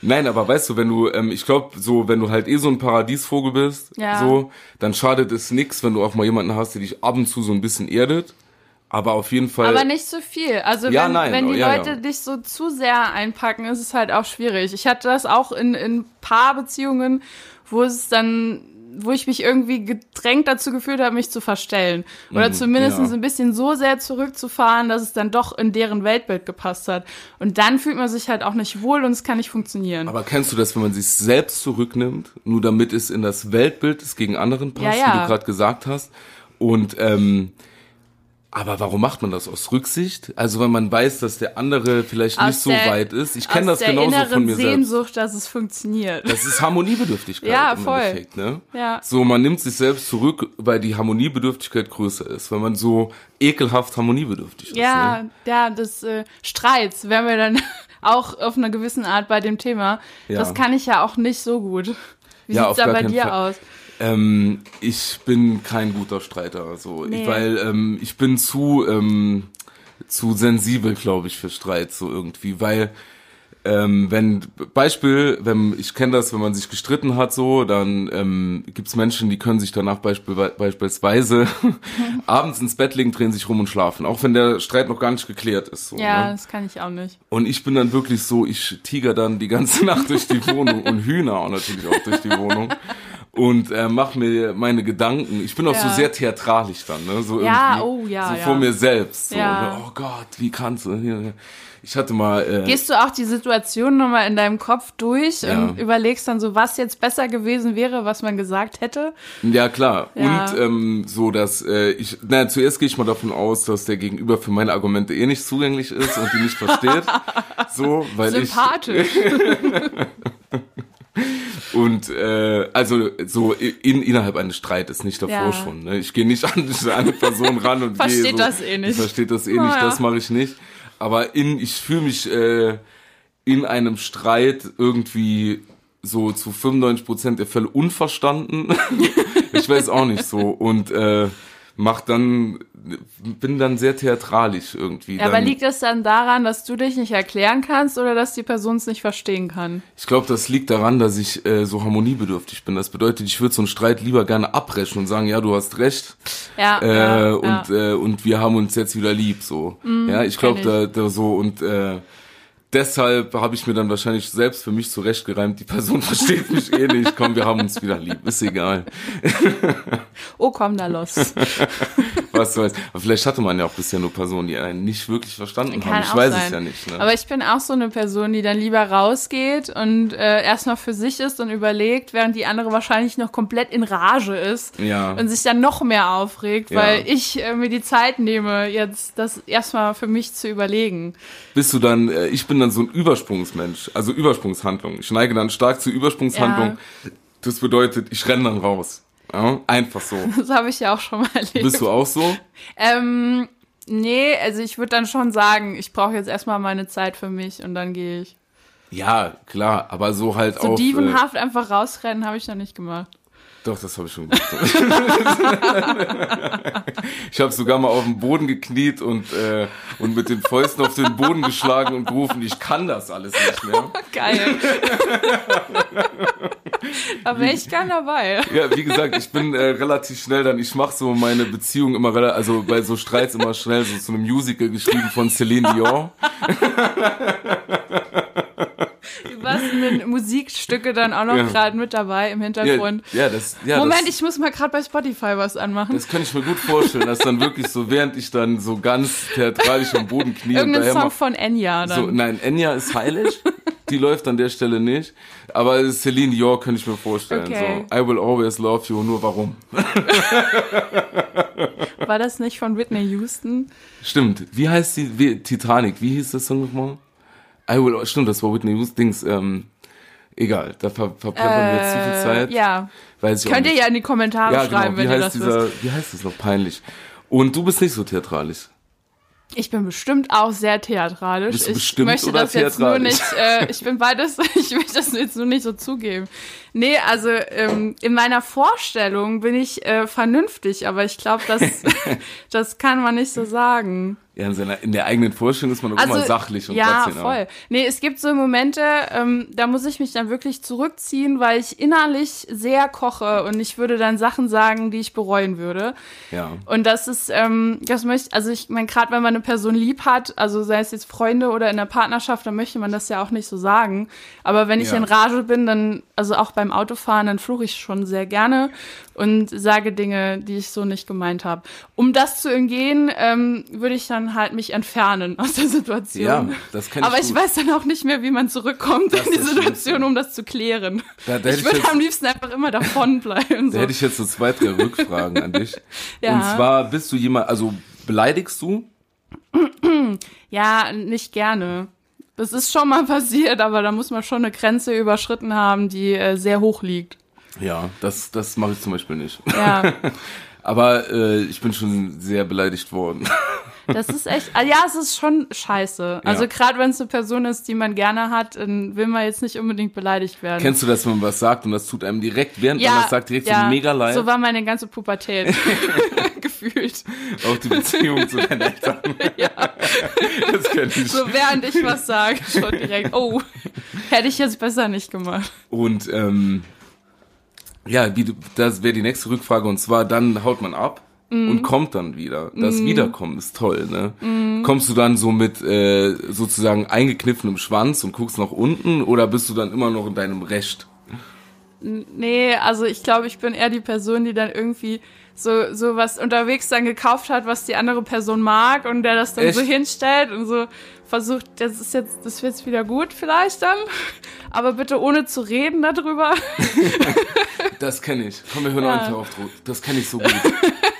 Nein, aber weißt du, wenn du, ähm, ich glaube, so, wenn du halt eh so ein Paradiesvogel bist, Ja. so, dann schadet es nix, wenn du auch mal jemanden hast, der dich ab und zu so ein bisschen erdet. Aber auf jeden Fall. Aber nicht zu viel. Also Ja, wenn, nein, wenn die ja, Leute ja. dich so zu sehr einpacken, ist es halt auch schwierig. Ich hatte das auch in, in Paarbeziehungen, wo es dann, wo ich mich irgendwie gedrängt dazu gefühlt habe, mich zu verstellen. Oder zumindest Mhm, ja. ein bisschen so sehr zurückzufahren, dass es dann doch in deren Weltbild gepasst hat. Und dann fühlt man sich halt auch nicht wohl und es kann nicht funktionieren. Aber kennst du das, wenn man sich selbst zurücknimmt, nur damit es in das Weltbild des gegen anderen passt, Ja, wie ja. du gerade gesagt hast? Und ähm, aber warum macht man das aus Rücksicht? Also wenn man weiß, dass der andere vielleicht nicht Aus so der- weit ist. Ich kenne das genauso von mir selbst. Sehnsucht, dass es funktioniert. Das ist Harmoniebedürftigkeit Ja, im voll. Endeffekt, ne? Ja. So, man nimmt sich selbst zurück, weil die Harmoniebedürftigkeit größer ist, wenn man so ekelhaft harmoniebedürftig ist. Ja, Ne? ja, das äh, Streits wären wir dann auch auf einer gewissen Art bei dem Thema. Ja. Das kann ich ja auch nicht so gut. Wie Ja, sieht's da bei dir Fall. aus? Ähm, ich bin kein guter Streiter, also Nee. ich, weil ähm, ich bin zu ähm, zu sensibel, glaube ich, für Streit so irgendwie, weil ähm, wenn Beispiel, wenn ich kenne das, wenn man sich gestritten hat, so, dann ähm, gibt's Menschen, die können sich danach beispiel, beispielsweise abends ins Bett legen, drehen sich rum und schlafen, auch wenn der Streit noch gar nicht geklärt ist. So, Ja, ne? das kann ich auch nicht. Und ich bin dann wirklich so, ich tiger dann die ganze Nacht durch die Wohnung und Hühner auch natürlich auch durch die Wohnung und äh, mach mir meine Gedanken. Ich bin auch so Ja. sehr theatralisch dann, ne? So Ja, oh, ja, so ja. vor mir selbst. So, Ja. ne? Oh Gott, wie kannst du? Hier. Ich hatte mal. Äh, Gehst du auch die Situation nochmal in deinem Kopf durch Ja. und überlegst dann so, was jetzt besser gewesen wäre, was man gesagt hätte? Ja, klar. Und ähm, so, dass äh, ich, na, zuerst gehe ich mal davon aus, dass der Gegenüber für meine Argumente eh nicht zugänglich ist und die nicht versteht. so, weil Sympathisch. ich und äh, also so in, innerhalb eines Streites, nicht davor Ja. schon. Ne? Ich gehe nicht an, an eine Person ran und Versteht gehe so, das eh nicht. Versteht das eh Oh, nicht, ja. das mache ich nicht. aber in, ich fühle mich äh, in einem Streit irgendwie so zu 95% der Fälle unverstanden. ich weiß auch nicht so. Und äh, mach dann, bin dann sehr theatralisch irgendwie. Ja, aber dann, liegt es dann daran, dass du dich nicht erklären kannst oder dass die Person es nicht verstehen kann? Ich glaube, das liegt daran, dass ich äh, so harmoniebedürftig bin. Das bedeutet, ich würde so einen Streit lieber gerne abbrechen und sagen, ja, du hast recht. Ja. Äh, ja, und, ja. Äh, und wir haben uns jetzt wieder lieb, so. ja, ich glaube, da, da so und äh, deshalb habe ich mir dann wahrscheinlich selbst für mich zurechtgereimt, die Person versteht mich eh nicht, komm, wir haben uns wieder lieb, ist egal. Oh, komm da los. Was soll's. Aber vielleicht hatte man ja auch bisher nur Personen, die einen nicht wirklich verstanden Kann haben. Ich weiß sein. es ja nicht. Ne? Aber ich bin auch so eine Person, die dann lieber rausgeht und äh, erstmal für sich ist und überlegt, während die andere wahrscheinlich noch komplett in Rage ist Ja. und sich dann noch mehr aufregt, Ja. weil ich äh, mir die Zeit nehme, jetzt das erstmal für mich zu überlegen. bist du dann, äh, ich bin dann so ein Übersprungsmensch, also Übersprungshandlung. Ich neige dann stark zu Übersprungshandlung. Das bedeutet, ich renne dann raus. Ja, einfach so. Das habe ich ja auch schon mal erlebt. Bist du auch so? Ähm, nee, also ich würde dann schon sagen, ich brauche jetzt erstmal meine Zeit für mich und dann gehe ich. Ja, klar, aber so halt So auch. dievenhaft einfach rausrennen habe ich noch nicht gemacht. Doch, das habe ich schon gemacht. ich habe sogar mal auf den Boden gekniet und, äh, und mit den Fäusten auf den Boden geschlagen und gerufen, ich kann das alles nicht mehr. Geil. wäre ich gern dabei. Ja, wie gesagt, ich bin äh, relativ schnell dann, ich mache so meine Beziehung immer also bei so Streits immer schnell, so zu einem Musical geschrieben von Celine Dion. Du hast mit Musikstücke dann auch noch Ja. gerade mit dabei im Ja, Hintergrund. ja, das, ja, Moment, das, ich muss mal gerade bei Spotify was anmachen. das kann ich mir gut vorstellen, dass dann wirklich so, während ich dann so ganz theatralisch am Boden knie Irgendein Song mach, von Enya dann. so, nein, Enya ist heilig, die läuft an der Stelle nicht, aber Celine Dion könnte ich mir vorstellen, Okay. so, I will always love you, nur warum? War das nicht von Whitney Houston? Stimmt, wie heißt die, wie, Titanic, wie hieß das Song nochmal? I will, stimmt, das war Whitney Houston, Dings, ähm, egal, da ver verplempern wir jetzt zu viel Zeit. Äh, Ja. Weiß ich Könnt ihr ja in die Kommentare ja, schreiben, genau. Wie wenn ihr das dieser, wisst. wie heißt das noch peinlich? Und du bist nicht so theatralisch. Ich bin bestimmt auch sehr theatralisch. Bist du ich bestimmt möchte oder das jetzt nur nicht, äh, ich bin beides, ich will das jetzt nur nicht so zugeben. Nee, also ähm, in meiner Vorstellung bin ich äh, vernünftig, aber ich glaube, das, das kann man nicht so sagen. Ja, in, seiner, in der eigenen Vorstellung ist man doch immer sachlich und Also, ja, trotzdem. aber- voll. Nee, es gibt so Momente, ähm, da muss ich mich dann wirklich zurückziehen, weil ich innerlich sehr koche und ich würde dann Sachen sagen, die ich bereuen würde. Ja. Und das ist, ähm, das möchte, also ich meine, gerade wenn man eine Person lieb hat, also sei es jetzt Freunde oder in der Partnerschaft, dann möchte man das ja auch nicht so sagen. Aber wenn ich Ja. in Rage bin, dann, also auch beim Autofahren, dann fluche ich schon sehr gerne und sage Dinge, die ich so nicht gemeint habe. Um das zu umgehen, ähm, würde ich dann halt mich entfernen aus der Situation. Ja, das kann ich Aber ich gut. weiß dann auch nicht mehr, wie man zurückkommt Das in die Situation, um das zu klären. Da- da ich ich würde jetzt- am liebsten einfach immer davon bleiben. Da So. hätte ich jetzt so zwei, drei Rückfragen an dich. Ja. Und zwar bist du jemand, also beleidigst du? Ja, nicht gerne. Das ist schon mal passiert, aber da muss man schon eine Grenze überschritten haben, die äh, sehr hoch liegt. Ja, das, das mache ich zum Beispiel nicht. Ja, Aber äh, ich bin schon sehr beleidigt worden. das ist echt, ah, ja, es ist schon scheiße. Also Ja. gerade wenn es eine Person ist, die man gerne hat, dann will man jetzt nicht unbedingt beleidigt werden. Kennst du das, wenn man was sagt und das tut einem direkt, während man das sagt, direkt so mega leid? So war meine ganze Pubertät gefühlt. Auch die Beziehung zu deinen Eltern. Ja. Das kenn ich. So während ich was sage, schon direkt, oh, hätte ich jetzt besser nicht gemacht. Und ähm, ja, wie das wäre die nächste Rückfrage und zwar dann haut man ab Mhm. und kommt dann wieder. Das Wiederkommen ist toll, ne? Kommst du dann so mit äh, sozusagen eingekniffenem Schwanz und guckst nach unten oder bist du dann immer noch in deinem Recht? Nee, also ich glaube, ich bin eher die Person, die dann irgendwie so, so was unterwegs dann gekauft hat, was die andere Person mag und der das dann Echt? so hinstellt und so versucht, das ist jetzt, das wird jetzt wieder gut vielleicht dann, aber bitte ohne zu reden darüber. Das kenne ich. Komm, wir hören Ja. ja. auf Druck. Das kenne ich so gut.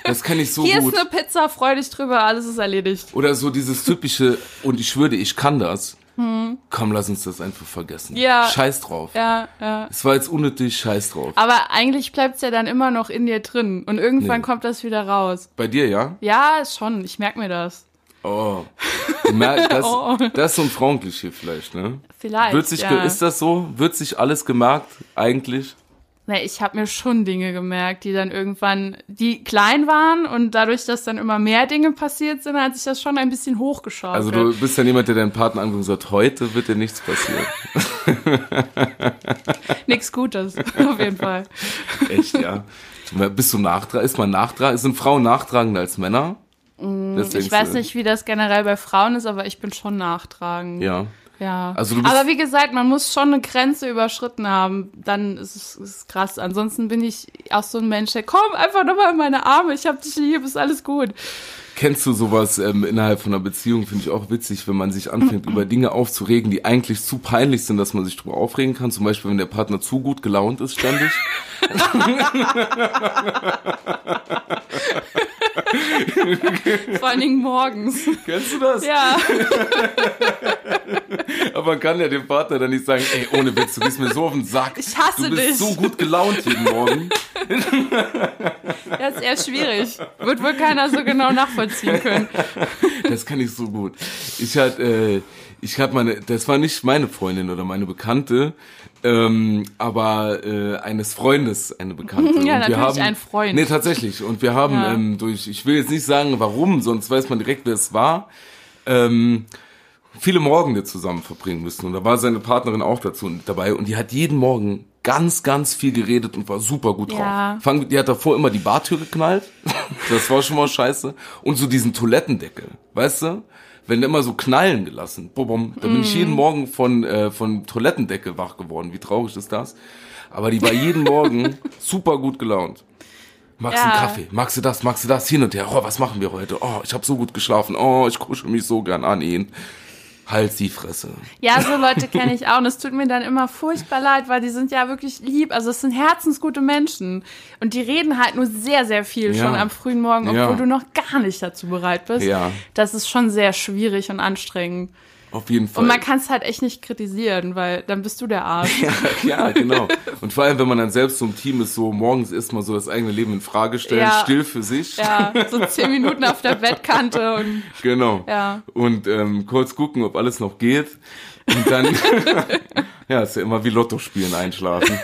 Das kenne ich so Hier gut. ist eine Pizza, freu dich drüber, alles ist erledigt. Oder so dieses typische, und ich schwöre, ich kann das. Komm, lass uns das einfach vergessen. Hm. Ja. Scheiß drauf. Ja, ja. Es war jetzt unnötig, scheiß drauf. Aber eigentlich bleibt's ja dann immer noch in dir drin und irgendwann Nee. kommt das wieder raus. Bei dir, ja? Ja, schon, ich merk mir das. Oh. Das, Oh. das ist so ein Frauenklischee vielleicht, ne? Vielleicht. Wird sich, ja. Ist das so? Wird sich alles gemerkt eigentlich? Na, ich habe mir schon Dinge gemerkt, die dann irgendwann, die klein waren und dadurch, dass dann immer mehr Dinge passiert sind, hat sich das schon ein bisschen hochgeschaukelt. Also du bist dann jemand, der deinen Partner anguckt und sagt, heute wird dir nichts passieren. Nichts Gutes, auf jeden Fall. Echt, ja. Bist du nachtragend? Ist man nachtragend? Sind Frauen nachtragender als Männer? Das Mm, Ich denkst weiß nicht, wie das generell bei Frauen ist, aber ich bin schon nachtragend. Ja. Ja. Also du bist- aber wie gesagt, man muss schon eine Grenze überschritten haben. Dann ist es ist krass. Ansonsten bin ich auch so ein Mensch, der komm einfach nochmal in meine Arme. Ich hab dich lieb, ist alles gut. Kennst du sowas ähm, innerhalb von einer Beziehung? Finde ich auch witzig, wenn man sich anfängt, über Dinge aufzuregen, die eigentlich zu peinlich sind, dass man sich drüber aufregen kann. Zum Beispiel, wenn der Partner zu gut gelaunt ist ständig. Vor allen Dingen morgens. Kennst du das? Ja. Aber man kann ja dem Partner dann nicht sagen, ey, ohne Witz, du bist mir so auf den Sack. Ich hasse du bist dich. so gut gelaunt jeden Morgen. Das ist eher schwierig. Wird wohl keiner so genau nachvollziehen können. Das kann ich so gut. Ich hatte, äh, ich hatte meine, das war nicht meine Freundin oder meine Bekannte, ähm, aber äh, eines Freundes eine Bekannte. Ja, Und wir natürlich haben, ein Freund. Nee, tatsächlich. Und wir haben Ja. ähm, durch, ich will jetzt nicht sagen, warum, sonst weiß man direkt, wer es war. Ähm, viele Morgende zusammen verbringen müssen. Und da war seine Partnerin auch dazu dabei. Und die hat jeden Morgen ganz, ganz viel geredet und war super gut drauf. Ja. Fang, die hat davor immer die Bartür geknallt. Das war schon mal scheiße. Und so diesen Toilettendeckel, weißt du? Wenn immer so knallen gelassen. Bum, bum, da bin ich Mhm. jeden Morgen von, äh, von Toilettendeckel wach geworden. Wie traurig ist das? Aber die war jeden Morgen super gut gelaunt. Magst du Ja. einen Kaffee? Magst du das? Magst du das? Hin und her. Oh, was machen wir heute? Oh, ich habe so gut geschlafen. Oh, ich kuschel mich so gern an ihn. Halt die Fresse. Ja, so Leute kenne ich auch. Und es tut mir dann immer furchtbar leid, weil die sind ja wirklich lieb. Also es sind herzensgute Menschen. Und die reden halt nur sehr, sehr viel Ja. schon am frühen Morgen, obwohl Ja. du noch gar nicht dazu bereit bist. Ja. Das ist schon sehr schwierig und anstrengend. Auf jeden Fall. Und man kann es halt echt nicht kritisieren, weil dann bist du der Arsch. ja, ja, genau. Und vor allem, wenn man dann selbst so im Team ist, so morgens erstmal so das eigene Leben in Frage stellen, Ja. still für sich. Ja, so zehn Minuten auf der Bettkante und Genau. Ja. Und ähm, kurz gucken, ob alles noch geht. Und dann, ja, ist ja immer wie Lotto spielen, einschlafen.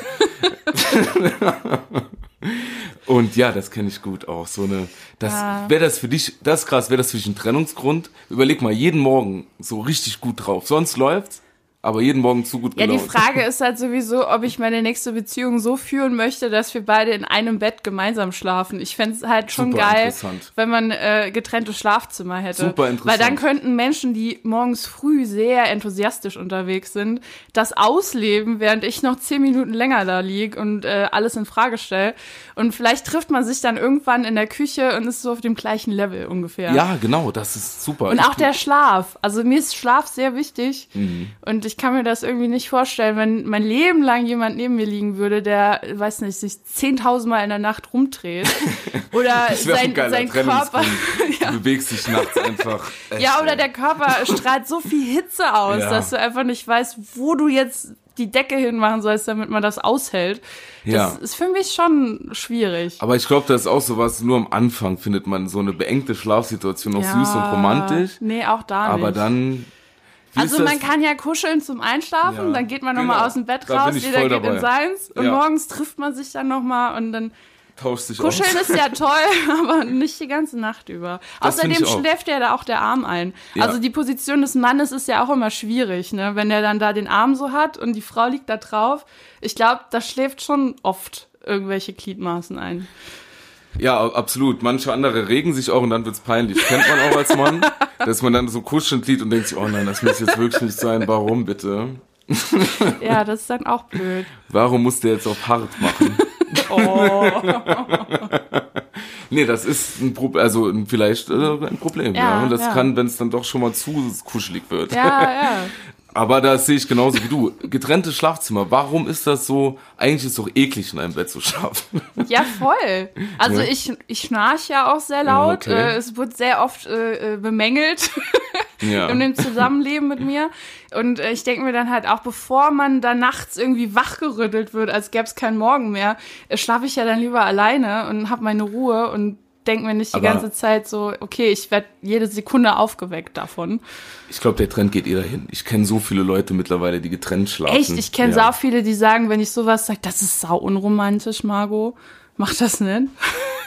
Und ja, das kenne ich gut auch. So eine, das Ja. wäre das für dich, das krass, wäre das für dich ein Trennungsgrund? Überleg mal, jeden Morgen so richtig gut drauf. Sonst läuft's, aber jeden Morgen zu gut Ja, die gelaunt. Frage ist halt sowieso, ob ich meine nächste Beziehung so führen möchte, dass wir beide in einem Bett gemeinsam schlafen. Ich fänd's halt schon Super geil, wenn man äh, getrennte Schlafzimmer hätte. Super interessant. Weil dann könnten Menschen, die morgens früh sehr enthusiastisch unterwegs sind, das ausleben, während ich noch zehn Minuten länger da lieg und äh, alles in Frage stelle. Und vielleicht trifft man sich dann irgendwann in der Küche und ist so auf dem gleichen Level ungefähr. Ja, genau, das ist super. Und Ich- auch der Schlaf. Also mir ist Schlaf sehr wichtig. Mhm. Und ich kann mir das irgendwie nicht vorstellen, wenn mein Leben lang jemand neben mir liegen würde, der, weiß nicht, sich 10.000 Mal in der Nacht rumdreht. Oder sein, sein Körper. Trennungsgrund. Du bewegst dich nachts einfach. echt, Ja, oder ey. der Körper strahlt so viel Hitze aus, Ja. dass du einfach nicht weißt, wo du jetzt die Decke hinmachen sollst, damit man das aushält. Das Ja. ist für mich schon schwierig. Aber ich glaube, das ist auch sowas, nur am Anfang findet man so eine beengte Schlafsituation noch süß und romantisch. Nee, auch da nicht. Aber dann. Also man kann ja kuscheln zum Einschlafen, Ja, dann geht man genau. nochmal aus dem Bett raus, jeder geht in dabei. seins und Ja. morgens trifft man sich dann nochmal und dann tauscht sich kuscheln aus. ist ja toll, aber nicht die ganze Nacht über. Das Außerdem schläft ja da auch der Arm ein. Ja. Also die Position des Mannes ist ja auch immer schwierig, ne? Wenn der dann da den Arm so hat und die Frau liegt da drauf. Ich glaube, da schläft schon oft irgendwelche Gliedmaßen ein. Ja, absolut. Manche andere regen sich auch und dann wird's peinlich. Kennt man auch als Mann, dass man dann so kuschelnd liegt und denkt sich, oh nein, das muss jetzt wirklich nicht sein. Warum bitte? Ja, das ist dann auch blöd. Warum muss der jetzt auf hart machen? Oh. Nee, das ist ein Problem, also vielleicht äh, ein Problem. Ja, Ja, Und das ja. kann, wenn es dann doch schon mal zu kuschelig wird. Ja, ja. Aber das sehe ich genauso wie du. Getrennte Schlafzimmer. Warum ist das so? Eigentlich ist es doch eklig, in einem Bett zu schlafen. Ja, voll. Also Ja. ich, ich schnarch ja auch sehr laut. Okay. Äh, es wird sehr oft äh, äh, bemängelt ja. in dem Zusammenleben mit mir. Und äh, ich denke mir dann halt auch, bevor man da nachts irgendwie wachgerüttelt wird, als gäbe es keinen Morgen mehr, schlafe ich ja dann lieber alleine und habe meine Ruhe und denke mir nicht die Aber- ganze Zeit so, okay, ich werde jede Sekunde aufgeweckt davon. Ich glaube, der Trend geht eh dahin. Ich kenne so viele Leute mittlerweile, die getrennt schlafen. Echt, ich kenne ja. sau viele, die sagen, wenn ich sowas sage, das ist sau unromantisch, Margot. Mach das nicht.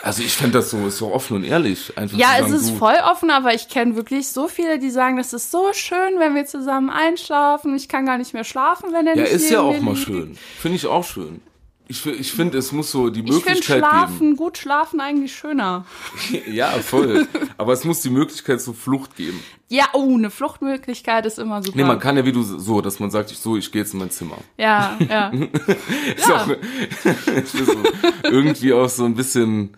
Also ich fände das so, ist so offen und ehrlich. Einfach Ja, es ist du, voll offen, aber ich kenne wirklich so viele, die sagen, das ist so schön, wenn wir zusammen einschlafen. Ich kann gar nicht mehr schlafen, wenn er Ja, nicht ist ja auch mal schön. Finde ich auch schön. Ich, ich finde, es muss so die Ich finde Möglichkeit Schlafen, geben. gut schlafen eigentlich schöner. Ja, voll. Aber es muss die Möglichkeit zur Flucht geben. Ja, oh, eine Fluchtmöglichkeit ist immer super. Nee, man kann ja wie du so, dass man sagt, ich so, ich gehe jetzt in mein Zimmer. Ja, ja. Ist auch, ist so irgendwie auch so ein bisschen,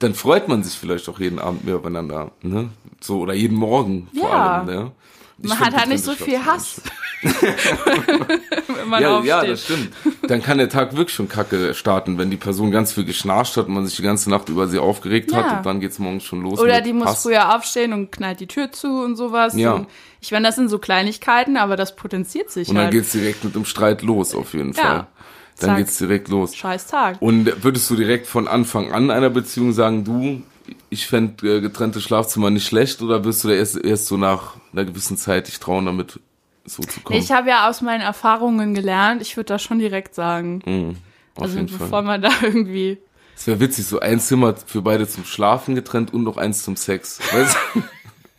dann freut man sich vielleicht auch jeden Abend mehr aufeinander, ne? So, oder jeden Morgen vor Ja. allem, ne? Ich Man hat halt nicht so viel Hass. wenn man Ja, aufsteht. ja, das stimmt. Dann kann der Tag wirklich schon kacke starten, wenn die Person ganz viel geschnarcht hat und man sich die ganze Nacht über sie aufgeregt hat Ja. und dann geht's morgens schon los. Oder die muss Hass. früher aufstehen und knallt die Tür zu und sowas. Ja. Und ich meine, das sind so Kleinigkeiten, aber das potenziert sich Und dann halt. geht's direkt mit dem Streit los, auf jeden Ja. Fall. Dann Zack. geht's direkt los. Scheiß Tag. Und würdest du direkt von Anfang an einer Beziehung sagen, du, ich fände äh, getrennte Schlafzimmer nicht schlecht oder wirst du da erst, erst so nach einer gewissen Zeit dich trauen, damit so zu kommen? Ich habe ja aus meinen Erfahrungen gelernt, ich würde das schon direkt sagen. Mhm, also bevor Fall. man da irgendwie. Es wäre witzig, so ein Zimmer für beide zum Schlafen getrennt und noch eins zum Sex. Weißt du?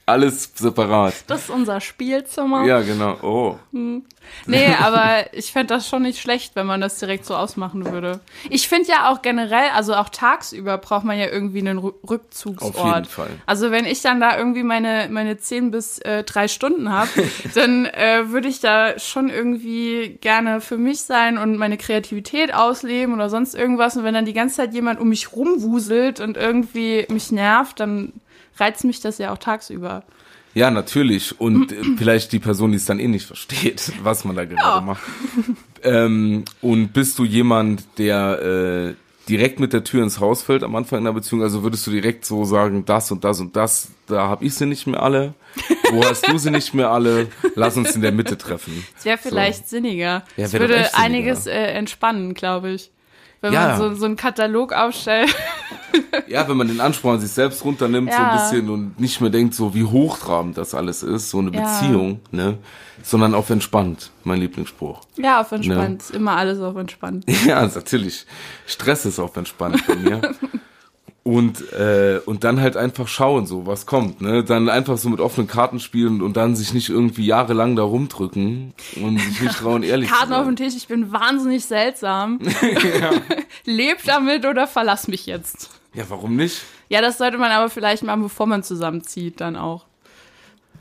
Alles separat. Das ist unser Spielzimmer. Ja, genau. Oh. Nee, aber ich fände das schon nicht schlecht, wenn man das direkt so ausmachen würde. Ich finde ja auch generell, also auch tagsüber braucht man ja irgendwie einen Rü- Rückzugsort. Auf jeden Fall. Also wenn ich dann da irgendwie meine, meine 10 bis äh, drei Stunden habe, dann äh, würde ich da schon irgendwie gerne für mich sein und meine Kreativität ausleben oder sonst irgendwas. Und wenn dann die ganze Zeit jemand um mich rumwuselt und irgendwie mich nervt, dann reizt mich das ja auch tagsüber. Ja, natürlich. Und äh, vielleicht die Person, die es dann eh nicht versteht, was man da gerade Ja. macht. Ähm, und bist du jemand, der äh, direkt mit der Tür ins Haus fällt am Anfang einer Beziehung? Also würdest du direkt so sagen, das und das und das, da hab ich sie nicht mehr alle. Wo hast du sie nicht mehr alle? Lass uns in der Mitte treffen. Es wäre vielleicht sinniger. Ja, doch würde einiges äh, entspannen, glaube ich. Wenn Ja. man so, so einen Katalog aufstellt. Ja, wenn man den Anspruch an sich selbst runternimmt, so Ja. ein bisschen und nicht mehr denkt, so wie hochtrabend das alles ist, so eine Ja. Beziehung, ne? Sondern auf entspannt, mein Lieblingsspruch. Ja, auf entspannt. Ist Immer alles auf entspannt. Ja, natürlich. Stress ist auch entspannt bei mir. Und, äh, und dann halt einfach schauen, so was kommt, ne? Dann einfach so mit offenen Karten spielen und dann sich nicht irgendwie jahrelang da rumdrücken und sich nicht trauen, ehrlich Karten zu auf sein. dem Tisch, ich bin wahnsinnig seltsam. Leb damit oder verlass mich jetzt. Ja, warum nicht? Ja, das sollte man aber vielleicht machen, bevor man zusammenzieht, dann auch.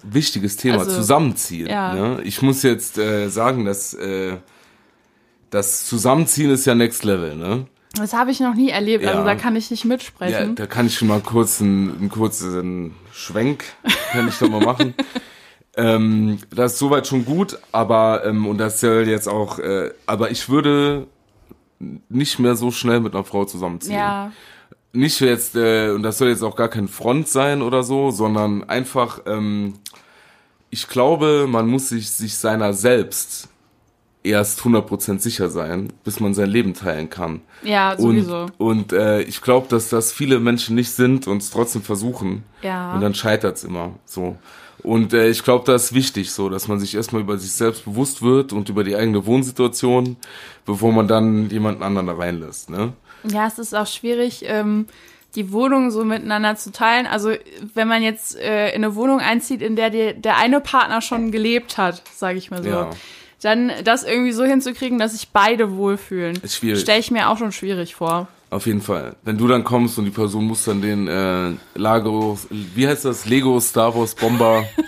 Wichtiges Thema, Also, Zusammenziehen. ja. Ne? Ich muss jetzt äh, sagen, dass äh, das Zusammenziehen ist ja Next Level, ne? Das habe ich noch nie erlebt, also Ja. da kann ich nicht Ja, mitsprechen. da kann ich schon mal kurz einen, einen kurzen Schwenk, kann ich doch mal machen. ähm, das ist soweit schon gut, aber, ähm, und das soll jetzt auch, äh, aber ich würde nicht mehr so schnell mit einer Frau zusammenziehen. ja, Nicht jetzt, äh, und das soll jetzt auch gar kein Front sein oder so, sondern einfach, ähm, ich glaube, man muss sich, sich seiner selbst erst 100% sicher sein, bis man sein Leben teilen kann. ja, sowieso. Und, und äh, ich glaube, dass das viele Menschen nicht sind und es trotzdem versuchen. Ja. Und dann scheitert's immer so. Und äh, ich glaube, das ist wichtig so, dass man sich erstmal über sich selbst bewusst wird und über die eigene Wohnsituation, bevor man dann jemanden anderen da reinlässt. Ne? Ja, es ist auch schwierig, ähm, die Wohnung so miteinander zu teilen. Also wenn man jetzt äh, in eine Wohnung einzieht, in der die, der eine Partner schon gelebt hat, sage ich mal so, Ja. dann das irgendwie so hinzukriegen, dass sich beide wohlfühlen, Ist schwierig. stelle ich mir auch schon schwierig vor. Auf jeden Fall. Wenn du dann kommst und die Person muss dann den äh, Lagos, wie heißt das, Lego Star Wars Bomber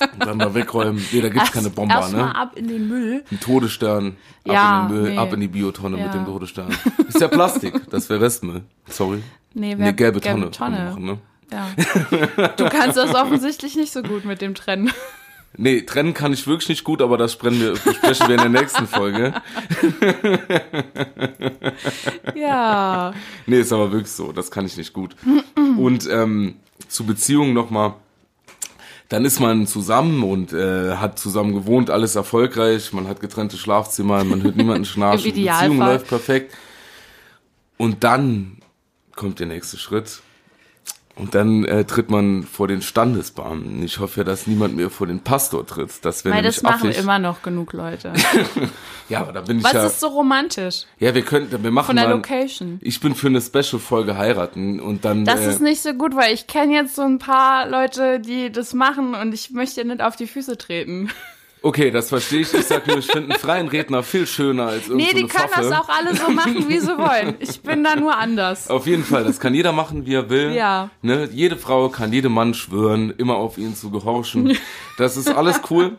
und dann da wegräumen. Nee, da gibt's keine Bomber, Erstmal ne? ab in den Müll. Ein Todesstern, ab Ja, in den Müll, nee. ab in die Biotonne Ja. mit dem Todesstern. Ist ja Plastik, das wäre Restmüll. Sorry. Nee, wär- Eine gelbe gelbe Tonne. Tonne. ne? Ja. Du kannst das offensichtlich nicht so gut mit dem Trennen. Nee, trennen kann ich wirklich nicht gut, aber das sprechen wir, besprechen wir in der nächsten Folge. Ja. Nee, ist aber wirklich so, das kann ich nicht gut. Und ähm, zu Beziehungen nochmal, dann ist man zusammen und äh, hat zusammen gewohnt, alles erfolgreich, man hat getrennte Schlafzimmer, man hört niemanden schnarchen, die Beziehung läuft perfekt. Und dann kommt der nächste Schritt. Und dann äh, tritt man vor den Standesbeamten. Ich hoffe ja, dass niemand mehr vor den Pastor tritt. Das wäre Weil das machen affig. immer noch genug Leute. Ja, aber da bin ich Was ja. ist so romantisch ja, wir könnten, wir machen von der mal. Location? Ich bin für eine Special-Folge heiraten und dann. Das äh, ist nicht so gut, weil ich kenne jetzt so ein paar Leute, die das machen und ich möchte nicht auf die Füße treten. Okay, das verstehe ich. Ich sag nur, ich finde einen freien Redner viel schöner als Nee, irgendeine die können Pfaffe. das auch alle so machen, wie sie wollen. Ich bin da nur anders. Auf jeden Fall, das kann jeder machen, wie er will. Ja. Ne? Jede Frau kann jedem Mann schwören, immer auf ihn zu gehorchen. Das ist alles cool.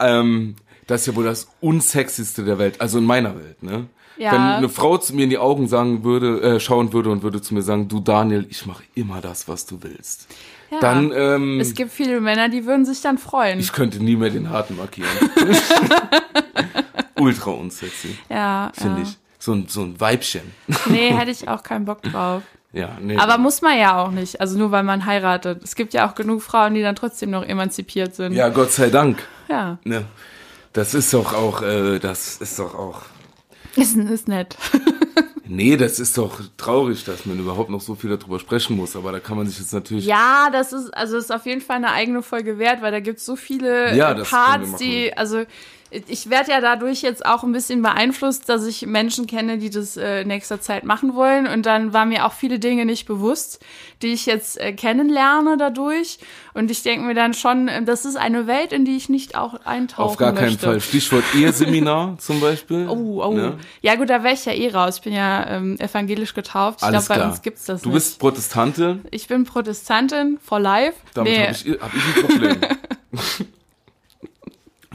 ähm, das ist ja wohl das unsexyste der Welt, also in meiner Welt. Ne? Ja. Wenn eine Frau zu mir in die Augen sagen würde, äh, schauen würde und würde zu mir sagen, du Daniel, ich mache immer das, was du willst. Ja. Dann, ähm, Es gibt viele Männer, die würden sich dann freuen. ich könnte nie mehr den Harten markieren. Ultra unsexy, ja, finde ja. ich. So ein, so ein Weibchen. Nee, hätte ich auch keinen Bock drauf. Ja, nee. Aber muss man ja auch nicht. Also nur weil man heiratet. Es gibt ja auch genug Frauen, die dann trotzdem noch emanzipiert sind. ja, Gott sei Dank. Ja. Ne, das ist doch auch, äh, das ist doch auch. Ist, ist nett. Nee, das ist doch traurig, dass man überhaupt noch so viel darüber sprechen muss. Aber da kann man sich jetzt natürlich. Ja, das ist, also ist auf jeden Fall eine eigene Folge wert, weil da gibt's so viele Ja, äh, das Parts, die, also ich werde ja dadurch jetzt auch ein bisschen beeinflusst, dass ich Menschen kenne, die das äh, in nächster Zeit machen wollen. Und dann waren mir auch viele Dinge nicht bewusst, die ich jetzt äh, kennenlerne dadurch. Und ich denke mir dann schon, äh, das ist eine Welt, in die ich nicht auch eintauchen Auf gar keinen möchte. Fall. Stichwort Eheseminar zum Beispiel. Oh, oh. Ne? Ja gut, da wäre ich ja eh raus. Ich bin ja ähm, evangelisch getauft. Ich glaube, bei uns gibt's das Du nicht. bist Protestantin, ich bin Protestantin for life. damit Nee. habe ich, hab ich ein Problem.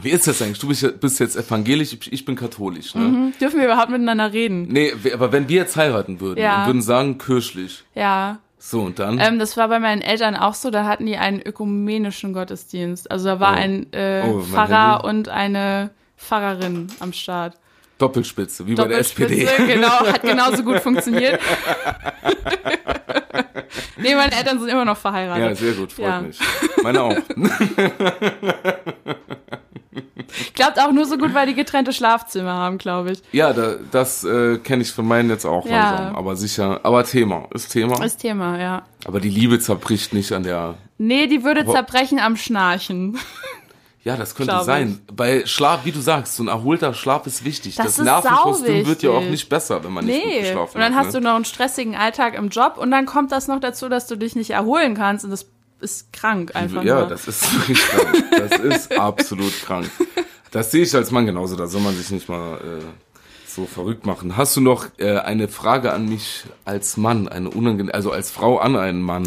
Wie ist das eigentlich? Du bist, ja- bist jetzt evangelisch, ich- bin katholisch. Ne? Hm, Dürfen wir überhaupt miteinander reden? Nee, aber wenn wir jetzt heiraten würden Ja. und würden sagen kirchlich, Ja. so und dann. Ähm, das war bei meinen Eltern auch so, da hatten die einen ökumenischen Gottesdienst. Also da war Oh. ein äh, Oh, Pfarrer Handy. und eine Pfarrerin am Start. Doppelspitze, wie bei der SPD. Doppelspitze, genau, hat genauso gut funktioniert. nee, meine Eltern sind immer noch verheiratet. Ja, sehr gut, freut Ja. mich. Meine auch. Klappt auch nur so gut, weil die getrennte Schlafzimmer haben, glaube ich. Ja, da, das äh, kenne ich von meinen jetzt auch Ja. langsam. Aber sicher, aber Thema, ist Thema. Ist Thema, ja. aber die Liebe zerbricht nicht an der. Nee, die würde Aber- zerbrechen am Schnarchen. Ja, das könnte sein. Bei Schlaf, wie du sagst, so ein erholter Schlaf ist wichtig. Das Das, ist Nervenkostüm wird ja auch nicht besser, wenn man nicht gut Nee. geschlafen Und dann hat. hast ne? du noch einen stressigen Alltag im Job und dann kommt das noch dazu, dass du dich nicht erholen kannst und das ist krank einfach Ja, nur. das ist wirklich krank. Das ist absolut krank. Das sehe ich als Mann genauso. Da soll man sich nicht mal äh, so verrückt machen. Hast du noch äh, eine Frage an mich als Mann, eine unangenehme, also als Frau an einen Mann,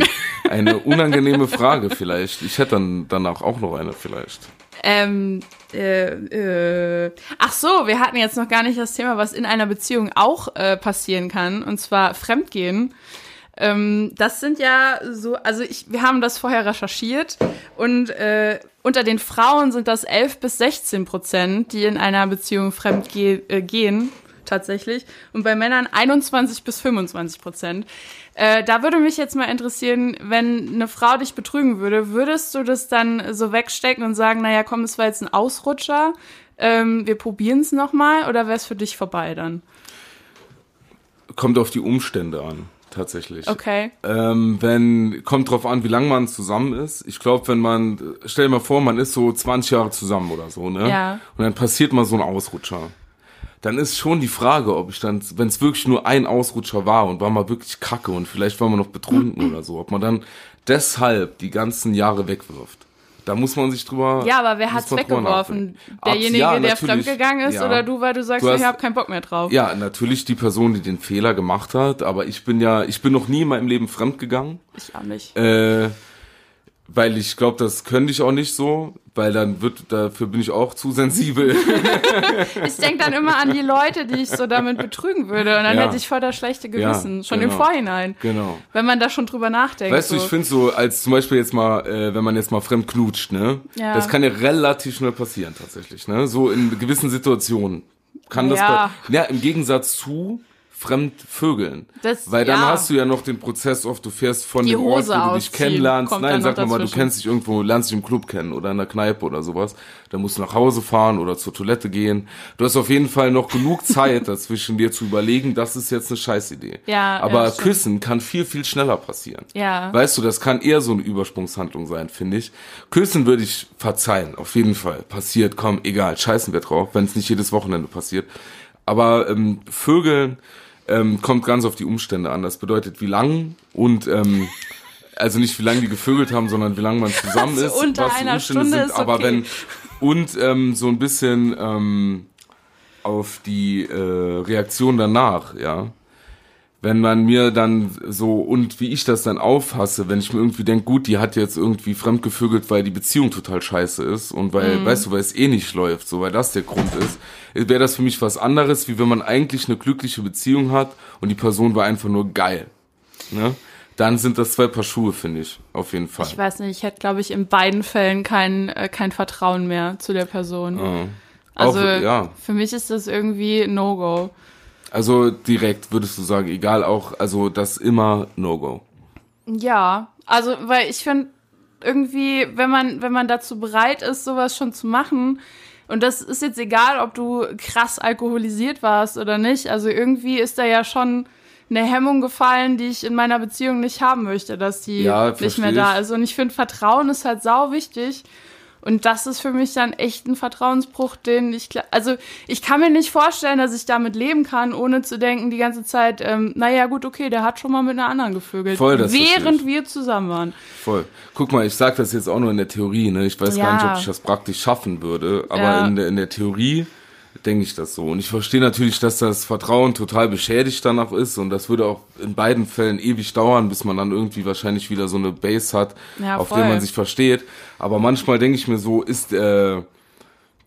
eine unangenehme Frage vielleicht? Ich hätte dann danach auch noch eine vielleicht. Ähm, äh, äh, ach so, wir hatten jetzt noch gar nicht das Thema, was in einer Beziehung auch äh, passieren kann, und zwar Fremdgehen. Ähm, das sind ja so, also ich, wir haben das vorher recherchiert und äh, unter den Frauen sind das 11 bis 16 Prozent, die in einer Beziehung fremd ge äh, gehen, tatsächlich. Und bei Männern 21 bis 25 Prozent. Äh, da würde mich jetzt mal interessieren, wenn eine Frau dich betrügen würde, würdest du das dann so wegstecken und sagen, naja, komm, es war jetzt ein Ausrutscher, ähm, wir probieren es nochmal, oder wäre es für dich vorbei dann? Kommt auf die Umstände an, tatsächlich. Okay. Ähm, wenn, kommt drauf an, wie lange man zusammen ist. Ich glaube, wenn man, stell dir mal vor, man ist so 20 Jahre zusammen oder so, ne? Ja. Und dann passiert mal so ein Ausrutscher. Dann ist schon die Frage, ob ich dann, wenn es wirklich nur ein Ausrutscher war und war mal wirklich kacke und vielleicht war man noch betrunken oder so, ob man dann deshalb die ganzen Jahre wegwirft. Da muss man sich drüber. Ja, aber wer hat's weggeworfen? Derjenige, ja, der fremdgegangen ist, Ja. oder du, weil du sagst, Du hast- ich habe keinen Bock mehr drauf? Ja, natürlich die Person, die den Fehler gemacht hat, aber ich bin ja, ich bin noch nie in meinem Leben fremdgegangen. Ich auch nicht. Äh, weil ich glaube, das könnte ich auch nicht so, weil dann wird, dafür bin ich auch zu sensibel. Ich denke dann immer an die Leute, die ich so damit betrügen würde. Und dann Ja. hätte ich voll das schlechte Gewissen. Ja, schon im genau. Vorhinein. genau. Wenn man da schon drüber nachdenkt. Weißt du, so. ich finde so, als zum Beispiel jetzt mal, äh, wenn man jetzt mal fremd knutscht, ne? Ja. Das kann ja relativ schnell passieren tatsächlich, ne? So in gewissen Situationen kann das Ja. ja, im Gegensatz zu fremd vögeln. Das- Weil dann ja. hast du ja noch den Prozess oft, du fährst von Die dem Ort, Hose wo du dich kennenlernst. kommt Nein, sag mal, du dazwischen. kennst dich irgendwo, lernst dich im Club kennen oder in der Kneipe oder sowas. Dann musst du nach Hause fahren oder zur Toilette gehen. Du hast auf jeden Fall noch genug Zeit dazwischen, dir zu überlegen, das ist jetzt eine Scheißidee. Ja, Aber ja. Küssen kann viel, viel schneller passieren. Ja. Weißt du, das kann eher so eine Übersprungshandlung sein, finde ich. Küssen würde ich verzeihen, auf jeden Fall. Passiert, komm, egal, scheißen wir drauf, wenn es nicht jedes Wochenende passiert. Aber ähm, Vögeln ähm, kommt ganz auf die Umstände an. Das bedeutet, wie lang und ähm, also nicht wie lange die gevögelt haben, sondern wie lange man zusammen Also ist, unter was die einer Umstände Stunde sind. ist Aber okay. wenn und ähm, so ein bisschen ähm, auf die äh, Reaktion danach, ja. Wenn man mir dann so und wie ich das dann auffasse, wenn ich mir irgendwie denke, gut, die hat jetzt irgendwie fremdgevögelt, weil die Beziehung total scheiße ist und weil, Mhm. weißt du, weil es eh nicht läuft, so weil das der Grund ist, wäre das für mich was anderes, wie wenn man eigentlich eine glückliche Beziehung hat und die Person war einfach nur geil. Ne? Dann sind das zwei Paar Schuhe, finde ich, auf jeden Fall. Ich weiß nicht, ich hätte, glaube ich, in beiden Fällen kein, äh, kein Vertrauen mehr zu der Person. Ja. Also Auch, ja. für mich ist das irgendwie No-Go. Also direkt würdest du sagen, egal auch, also das immer No-Go. Ja, also weil ich finde irgendwie, wenn man wenn man dazu bereit ist, sowas schon zu machen und das ist jetzt egal, ob du krass alkoholisiert warst oder nicht, also irgendwie ist da ja schon eine Hemmung gefallen, die ich in meiner Beziehung nicht haben möchte, dass die Ja, nicht mehr da ist. Und ich finde, Vertrauen ist halt sau wichtig. Und das ist für mich dann echt ein Vertrauensbruch, den ich, also ich kann mir nicht vorstellen, dass ich damit leben kann, ohne zu denken die ganze Zeit, ähm, naja, gut, okay, der hat schon mal mit einer anderen gevögelt. Voll, das während wir zusammen waren. Voll. Guck mal, ich sag das jetzt auch nur in der Theorie, ne? Ich weiß gar nicht, Ja. ob ich das praktisch schaffen würde, aber Ja. in, der, in der Theorie denke ich das so. Und ich verstehe natürlich, dass das Vertrauen total beschädigt danach ist und das würde auch in beiden Fällen ewig dauern, bis man dann irgendwie wahrscheinlich wieder so eine Base hat, Ja, auf der man sich versteht. Aber manchmal denke ich mir so, ist äh,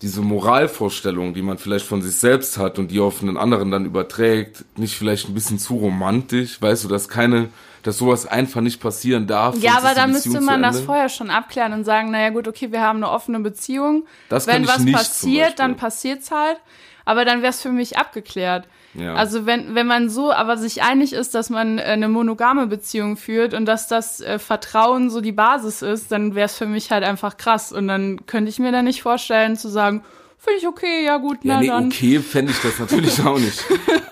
diese Moralvorstellung, die man vielleicht von sich selbst hat und die auf einen anderen dann überträgt, nicht vielleicht ein bisschen zu romantisch? Weißt du, dass keine, dass sowas einfach nicht passieren darf? Ja, aber Beziehung müsste man das vorher schon abklären und sagen, naja gut, okay, wir haben eine offene Beziehung. Das Wenn was nicht passiert, dann Beispiel. passiert's halt. Aber dann wäre es für mich abgeklärt. Ja. Also wenn, wenn man so aber sich einig ist, dass man äh, eine monogame Beziehung führt und dass das äh, Vertrauen so die Basis ist, dann wäre es für mich halt einfach krass. Und dann könnte ich mir da nicht vorstellen zu sagen, finde ich okay, ja gut, Ja, na nee, dann. okay, fände ich das natürlich auch nicht.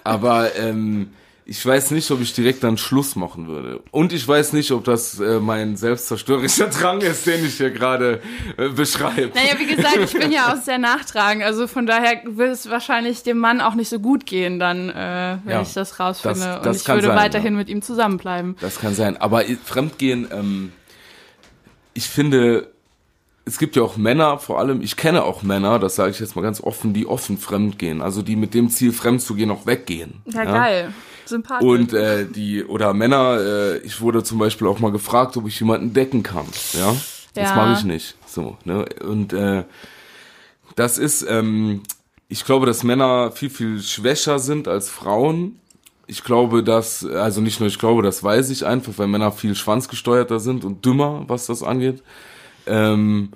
Aber ähm, ich weiß nicht, ob ich direkt dann Schluss machen würde. Und ich weiß nicht, ob das äh, mein selbstzerstörerischer Drang ist, den ich hier gerade äh, beschreibe. Naja, wie gesagt, ich bin ja auch sehr nachtragend. Also von daher wird es wahrscheinlich dem Mann auch nicht so gut gehen, dann, äh, wenn Ja, ich das rausfinde. das- und das ich kann würde sein, weiterhin ja. mit ihm zusammenbleiben. Das kann sein. Aber Fremdgehen, ähm, ich finde, es gibt ja auch Männer, vor allem, ich kenne auch Männer, das sage ich jetzt mal ganz offen, die offen fremdgehen. Also die mit dem Ziel, fremd zu gehen, auch weggehen. Ja, geil. Sympathisch. Und äh, die oder Männer, äh, ich wurde zum Beispiel auch mal gefragt, ob ich jemanden decken kann. Ja, das Ja. mache ich nicht. So ne und äh, das ist, ähm, ich glaube, dass Männer viel viel schwächer sind als Frauen. Ich glaube, dass also nicht nur ich glaube, das weiß ich einfach, weil Männer viel schwanzgesteuerter sind und dümmer, was das angeht. Ähm,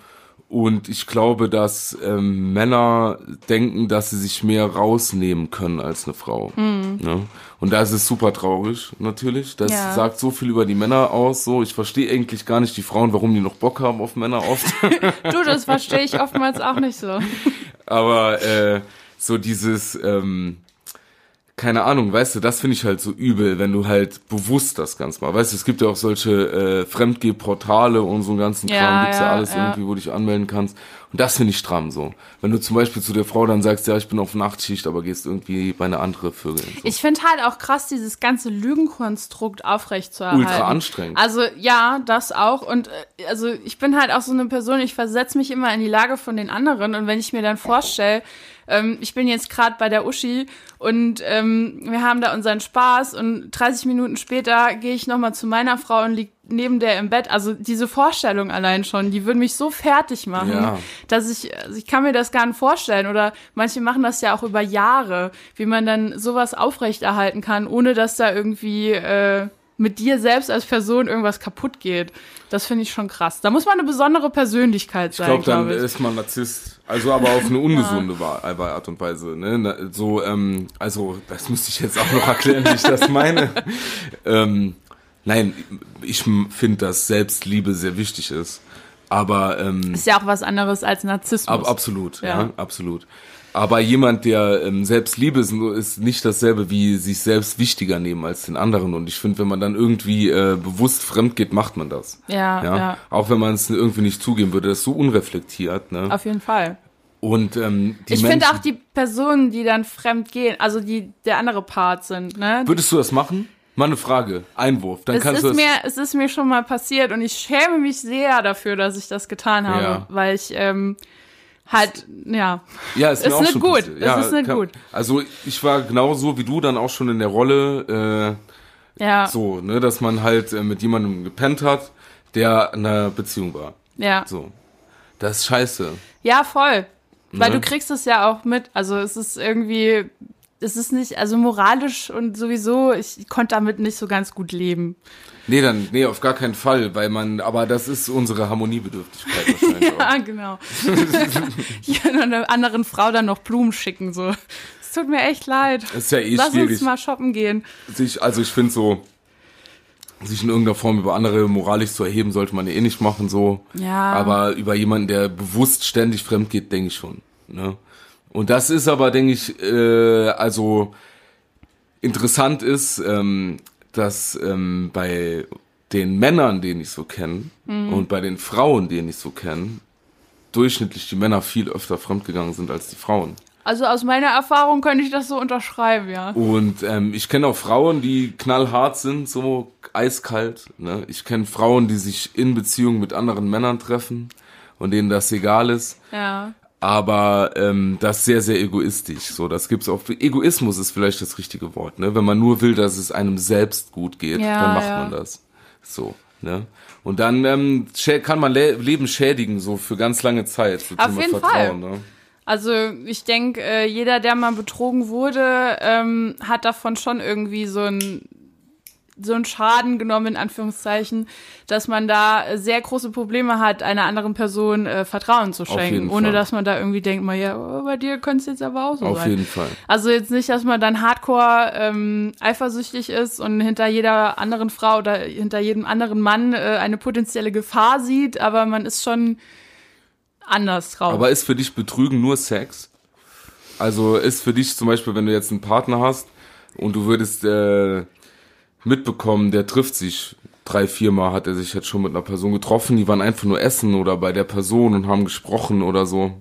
und ich glaube, dass ähm, Männer denken, dass sie sich mehr rausnehmen können als eine Frau. Ne? Und da ist es super traurig, natürlich. Das Ja. sagt so viel über die Männer aus. So, ich verstehe eigentlich gar nicht die Frauen, warum die noch Bock haben auf Männer oft. du, das verstehe ich oftmals auch nicht so. Aber äh, so dieses, ähm, keine Ahnung, weißt du, das finde ich halt so übel, wenn du halt bewusst das Ganze mal, weißt du, es gibt ja auch solche äh, Fremdgeh-Portale und so einen ganzen Ja, Kram, gibt's ja, ja, alles ja. irgendwie, wo du dich anmelden kannst. Und das finde ich stramm so. Wenn du zum Beispiel zu der Frau dann sagst, ja, ich bin auf Nachtschicht, aber gehst irgendwie bei einer andere Vögel. So. Ich finde halt auch krass, dieses ganze Lügenkonstrukt aufrechtzuerhalten. Ultra anstrengend. Also ja, das auch. Und äh, also ich bin halt auch so eine Person, ich versetze mich immer in die Lage von den anderen. Und wenn ich mir dann vorstelle, ähm, ich bin jetzt gerade bei der Uschi und ähm, wir haben da unseren Spaß und 30 Minuten später gehe ich nochmal zu meiner Frau und lieg neben der im Bett. Also diese Vorstellung allein schon, die würden mich so fertig machen, Ja. dass ich, also ich kann mir das gar nicht vorstellen. Oder manche machen das ja auch über Jahre, wie man dann sowas aufrechterhalten kann, ohne dass da irgendwie, äh, mit dir selbst als Person irgendwas kaputt geht. Das finde ich schon krass. Da muss man eine besondere Persönlichkeit Ich sein, glaube, dann glaube ich. ist man Narzisst. Also aber auf eine ungesunde Wa- Art und Weise. Ne? So, ähm, also, das müsste ich jetzt auch noch erklären, wie ich das meine. ähm, nein, ich finde, dass Selbstliebe sehr wichtig ist. Aber ähm, Ist ja auch was anderes als Narzissmus. Ab, absolut, ja. Ja. absolut. Aber jemand, der ähm, Selbstliebe ist, ist nicht dasselbe wie sich selbst wichtiger nehmen als den anderen. Und ich finde, wenn man dann irgendwie äh, bewusst fremd geht, macht man das. Ja, ja. Auch wenn man es irgendwie nicht zugeben würde, das ist so unreflektiert. Ne? Auf jeden Fall. Und ähm, die Ich finde auch die Personen, die dann fremd gehen, also die der andere Part sind, ne? Würdest du das machen? Mal eine Frage, Einwurf. Dann Es kannst ist, du mir, es ist mir schon mal passiert und ich schäme mich sehr dafür, dass ich das getan habe, Ja. weil ich ähm, halt, ja, Ja, ist, Ist mir auch nicht schon gut. Ja, ist nicht kann- gut. Also ich war genauso wie du dann auch schon in der Rolle, ja, äh, so, ne, dass man halt äh, mit jemandem gepennt hat, der in einer Beziehung war. ja, So. Das ist scheiße. ja, voll, weil Ne? du kriegst es ja auch mit, also es ist irgendwie, es ist nicht, also moralisch und sowieso, ich konnte damit nicht so ganz gut leben. Nee, dann, nee, auf gar keinen Fall, weil man, aber das ist unsere Harmoniebedürftigkeit wahrscheinlich auch. Ja, genau. ich kann einer anderen Frau dann noch Blumen schicken, so. Es tut mir echt leid. Das ist ja eh Lass schwierig. uns mal shoppen gehen. Sich, also ich finde so, sich in irgendeiner Form über andere moralisch zu erheben, sollte man eh nicht machen, so. Ja. Aber über jemanden, der bewusst ständig fremd geht, denke ich schon. Ne? Und das ist aber, denke ich, äh, also interessant ist, ähm, dass ähm, bei den Männern, den ich so kenne, Mhm. und bei den Frauen, den ich so kenne, durchschnittlich die Männer viel öfter fremdgegangen sind als die Frauen. Also aus meiner Erfahrung könnte ich das so unterschreiben, ja. Und ähm, ich kenne auch Frauen, die knallhart sind, so eiskalt. Ne? Ich kenne Frauen, die sich in Beziehung mit anderen Männern treffen und denen das egal ist. Ja. Aber ähm, das ist sehr, sehr egoistisch. So, das gibt's auch. Egoismus ist vielleicht das richtige Wort. Ne? Wenn man nur will, dass es einem selbst gut geht, Ja, dann macht ja. man das. So. Ne? Und dann ähm, kann man Le Leben schädigen, so für ganz lange Zeit. So Auf jeden Vertrauen, Ne? Also ich denke, äh, jeder, der mal betrogen wurde, ähm, hat davon schon irgendwie so ein so einen Schaden genommen, in Anführungszeichen, dass man da äh, sehr große Probleme hat, einer anderen Person äh, Vertrauen zu schenken, ohne Fall. dass man da irgendwie denkt, mal ja, oh, bei dir könnte es jetzt aber auch so Auf sein. jeden Fall. Also jetzt nicht, dass man dann hardcore ähm, eifersüchtig ist und hinter jeder anderen Frau oder hinter jedem anderen Mann äh, eine potenzielle Gefahr sieht, aber man ist schon anders drauf. Aber ist für dich Betrügen nur Sex? Also ist für dich zum Beispiel, wenn du jetzt einen Partner hast und du würdest äh, mitbekommen, der trifft sich drei, viermal, hat er sich jetzt schon mit einer Person getroffen, die waren einfach nur essen oder bei der Person und haben gesprochen oder so.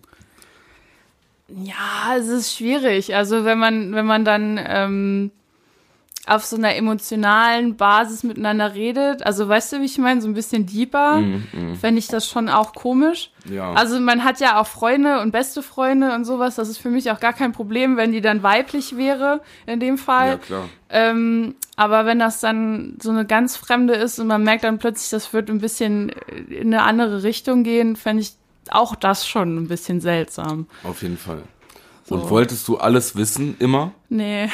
Ja, es ist schwierig. Also wenn man, wenn man dann ähm, auf so einer emotionalen Basis miteinander redet, also weißt du, wie ich meine, so ein bisschen deeper, fände ich das schon auch komisch. Ja. Also man hat ja auch Freunde und beste Freunde und sowas, das ist für mich auch gar kein Problem, wenn die dann weiblich wäre, in dem Fall. ja, klar. Ähm, aber wenn das dann so eine ganz Fremde ist und man merkt dann plötzlich, das wird ein bisschen in eine andere Richtung gehen, fände ich auch das schon ein bisschen seltsam. Auf jeden Fall. Und wolltest du alles wissen, immer? Nee.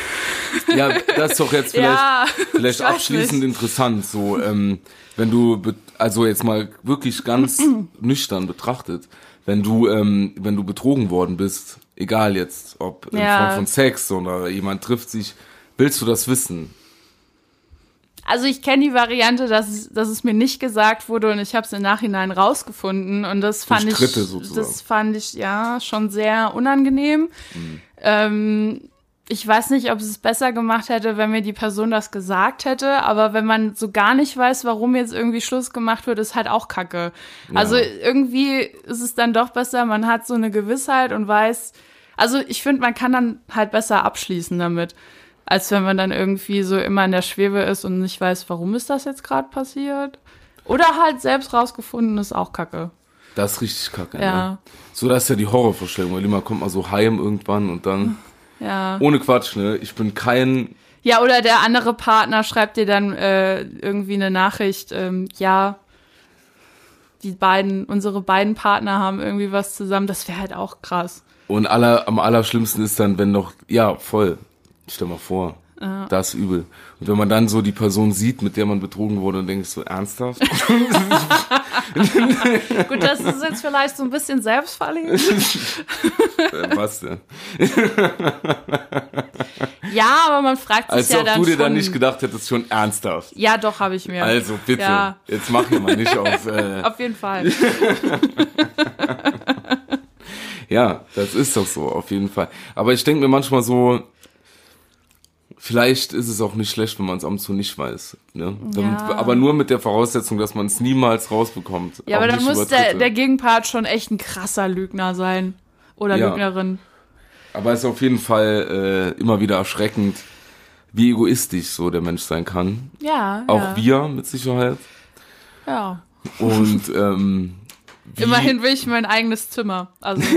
Ja, das ist doch jetzt vielleicht, ja, vielleicht abschließend nicht. interessant. So, ähm, wenn du, also jetzt mal wirklich ganz nüchtern betrachtet, wenn du, ähm, wenn du betrogen worden bist, egal jetzt, ob in Ja. Form von Sex oder jemand trifft sich, willst du das wissen? Also ich kenne die Variante, dass es, dass es mir nicht gesagt wurde und ich habe es im Nachhinein rausgefunden und das fand Durch ich, sozusagen. das fand ich ja schon sehr unangenehm. Mhm. Ähm, ich weiß nicht, ob es es besser gemacht hätte, wenn mir die Person das gesagt hätte, aber wenn man so gar nicht weiß, warum jetzt irgendwie Schluss gemacht wird, ist halt auch Kacke. Also irgendwie ist es dann doch besser, man hat so eine Gewissheit und weiß, also ich finde, man kann dann halt besser abschließen damit, als wenn man dann irgendwie so immer in der Schwebe ist und nicht weiß, warum ist das jetzt gerade passiert. Oder halt selbst rausgefunden, ist auch Kacke. Das ist richtig kacke. Ja. Ne? So, das ist ja die Horrorvorstellung, weil immer kommt man so heim irgendwann und dann, Ja. ohne Quatsch, ne, ich bin kein, Ja, oder der andere Partner schreibt dir dann äh, irgendwie eine Nachricht, ähm, ja, die beiden, unsere beiden Partner haben irgendwie was zusammen. Das wäre halt auch krass. und aller, am allerschlimmsten ist dann, wenn noch, ja, voll, stell mal vor. Das ist übel. Und wenn man dann so die Person sieht, mit der man betrogen wurde, und denkt so, ernsthaft? Gut, das ist jetzt vielleicht so ein bisschen selbstverliebt. Äh, Was denn? Ja, aber man fragt sich Als ja ob dann du dir schon. dann nicht gedacht hättest, schon ernsthaft. ja, doch, habe ich mir. Also bitte, Ja. jetzt mach hier mal nicht auf. Äh, Auf jeden Fall. ja, das ist doch so, auf jeden Fall. Aber ich denke mir manchmal so, vielleicht ist es auch nicht schlecht, wenn man es ab und zu nicht weiß. Ne? Ja. Aber nur mit der Voraussetzung, dass man es niemals rausbekommt. Ja, aber dann muss der, der Gegenpart schon echt ein krasser Lügner sein. Oder Ja. Lügnerin. Aber es ist auf jeden Fall äh, immer wieder erschreckend, wie egoistisch so der Mensch sein kann. Ja. Auch ja. wir mit Sicherheit. Ja. Und ähm, wie, Immerhin will ich mein eigenes Zimmer. Also,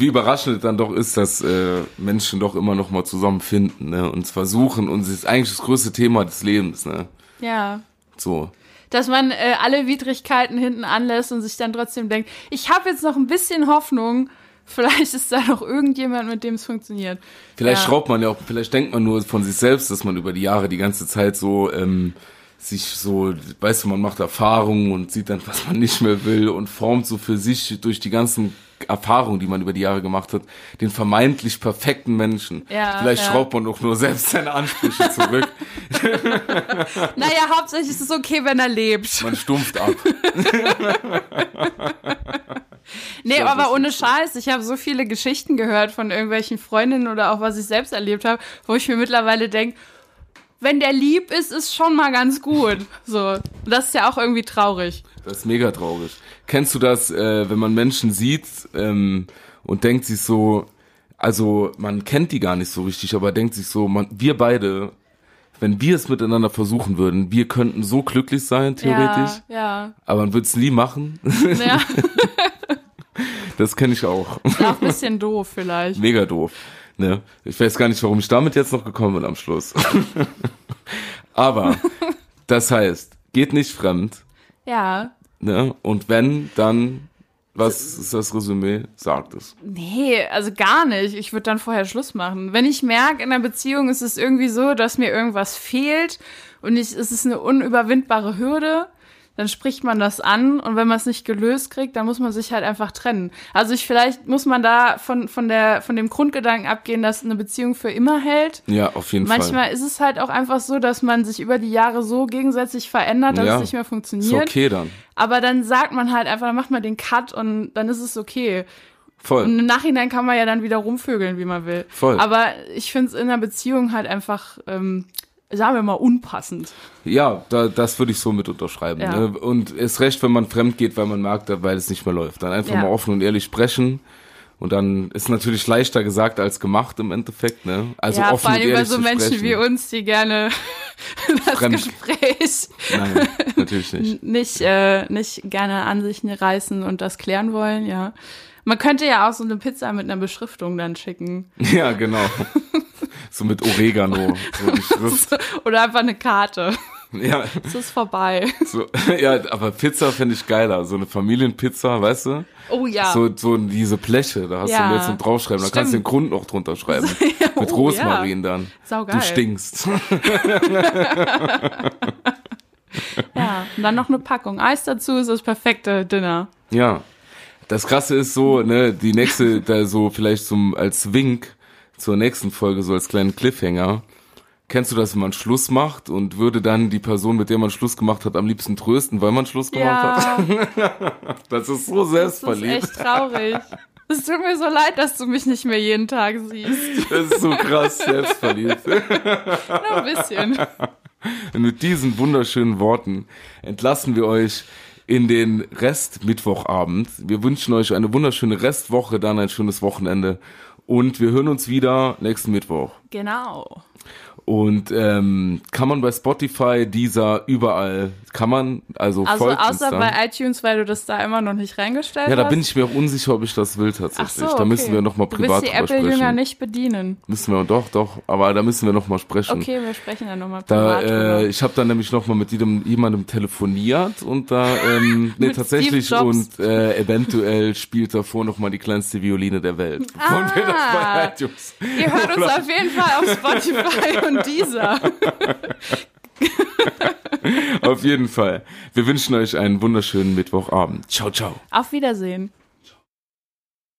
wie überraschend dann doch ist, dass äh, Menschen doch immer noch mal zusammenfinden ne? und es versuchen und es ist eigentlich das größte Thema des Lebens. Ne? ja. So. Dass man äh, alle Widrigkeiten hinten anlässt und sich dann trotzdem denkt, ich habe jetzt noch ein bisschen Hoffnung, vielleicht ist da noch irgendjemand, mit dem es funktioniert. Vielleicht Ja. schraubt man ja auch, vielleicht denkt man nur von sich selbst, dass man über die Jahre die ganze Zeit so ähm, sich so, weißt du, man macht Erfahrungen und sieht dann, was man nicht mehr will und formt so für sich durch die ganzen Erfahrungen, die man über die Jahre gemacht hat, den vermeintlich perfekten Menschen. Ja, Vielleicht ja. schraubt man doch nur selbst seine Ansprüche zurück. Naja, hauptsächlich ist es okay, wenn er lebt. Man stumpft ab. Nee, Ja, aber das ohne. Scheiß, ich habe so viele Geschichten gehört von irgendwelchen Freundinnen oder auch was ich selbst erlebt habe, wo ich mir mittlerweile denke, wenn der lieb ist, ist schon mal ganz gut. So, das ist ja auch irgendwie traurig. Das ist mega traurig. Kennst du das, äh, wenn man Menschen sieht ähm, und denkt sich so, also man kennt die gar nicht so richtig, aber denkt sich so, man, wir beide, wenn wir es miteinander versuchen würden, wir könnten so glücklich sein, theoretisch, Ja, aber man würde es nie machen. ja. ja. Das kenne ich auch. Ist auch ein bisschen doof vielleicht. Mega doof. Ne? Ich weiß gar nicht, warum ich damit jetzt noch gekommen bin am Schluss. aber das heißt, geht nicht fremd. Ja. Ne? Und wenn, dann, was ist das Resümee? Sagt es. Nee, also gar nicht. Ich würde dann vorher Schluss machen. Wenn ich merke, in einer Beziehung ist es irgendwie so, dass mir irgendwas fehlt und ich, es ist eine unüberwindbare Hürde, dann spricht man das an und wenn man es nicht gelöst kriegt, dann muss man sich halt einfach trennen. Also ich vielleicht muss man da von, von der, von dem Grundgedanken abgehen, dass eine Beziehung für immer hält. Ja, auf jeden Fall. Manchmal ist es halt auch einfach so, dass man sich über die Jahre so gegenseitig verändert, dass Ja, es nicht mehr Ist funktioniert. okay dann. Aber dann sagt man halt einfach, dann macht man den Cut und dann ist es okay. Voll. Und im Nachhinein kann man ja dann wieder rumvögeln, wie man will. Voll. Aber ich finde es in einer Beziehung halt einfach, ähm, sagen wir mal, unpassend. Ja, da, das würde ich so mit unterschreiben. Ja. Ne? Und ist recht, wenn man fremd geht, weil man merkt, weil es nicht mehr läuft. Dann einfach Ja. mal offen und ehrlich sprechen. Und dann ist natürlich leichter gesagt als gemacht im Endeffekt. Ne? Also ja, offen vor allem und über ehrlich so Menschen sprechen. wie uns, die gerne das Fremd. Gespräch Nein, natürlich nicht. nicht, äh, nicht gerne an sich reißen und das klären wollen, ja. Man könnte ja auch so eine Pizza mit einer Beschriftung dann schicken. Ja, genau. So mit Oregano. So. Oder einfach eine Karte. Ja, Es ist vorbei. so, ja, aber Pizza fände ich geiler. So eine Familienpizza, weißt du? Oh ja. So, so diese Bleche, da hast Ja. du jetzt zum draufschreiben, da kannst du den. Grund noch drunter schreiben. Mit oh, Rosmarin dann. Saugeil. Du stinkst. Ja, und dann noch eine Packung Eis dazu ist das perfekte Dinner. Ja. Das krasse ist so, ne, die nächste, da so vielleicht zum, als Wink zur nächsten Folge, so als kleinen Cliffhanger. Kennst du das, wenn man Schluss macht und würde dann die Person, mit der man Schluss gemacht hat, am liebsten trösten, weil man Schluss gemacht hat? Ja, Das ist so das ist selbstverliebt. echt traurig. Es tut mir so leid, dass du mich nicht mehr jeden Tag siehst. Das ist so krass selbstverliebt. Nur ein bisschen. Und mit diesen wunderschönen Worten entlassen wir euch in den Rest Mittwochabend. Wir wünschen euch eine wunderschöne Restwoche, dann ein schönes Wochenende. Und wir hören uns wieder nächsten Mittwoch. Genau. Und ähm, kann man bei Spotify, dieser überall, kann man, also, Also außer bei iTunes, weil du das da immer noch nicht reingestellt Ja, da hast. bin ich mir auch unsicher, ob ich das will tatsächlich. So, Da okay. müssen wir nochmal Du privat willst die drüber Apple-Jünger sprechen. nicht bedienen. Müssen wir doch, doch, aber da müssen wir nochmal sprechen. Okay, wir sprechen dann nochmal Da, privat äh, drüber. ich habe dann nämlich nochmal mit jedem, jemandem telefoniert und da, ähm, nee, tatsächlich und äh, eventuell spielt davor nochmal die kleinste Violine der Welt. Ah. Und wir das bei iTunes. Ihr hört uns auf jeden Fall auf Spotify und dieser. Auf jeden Fall. Wir wünschen euch einen wunderschönen Mittwochabend. Ciao, ciao. Auf Wiedersehen.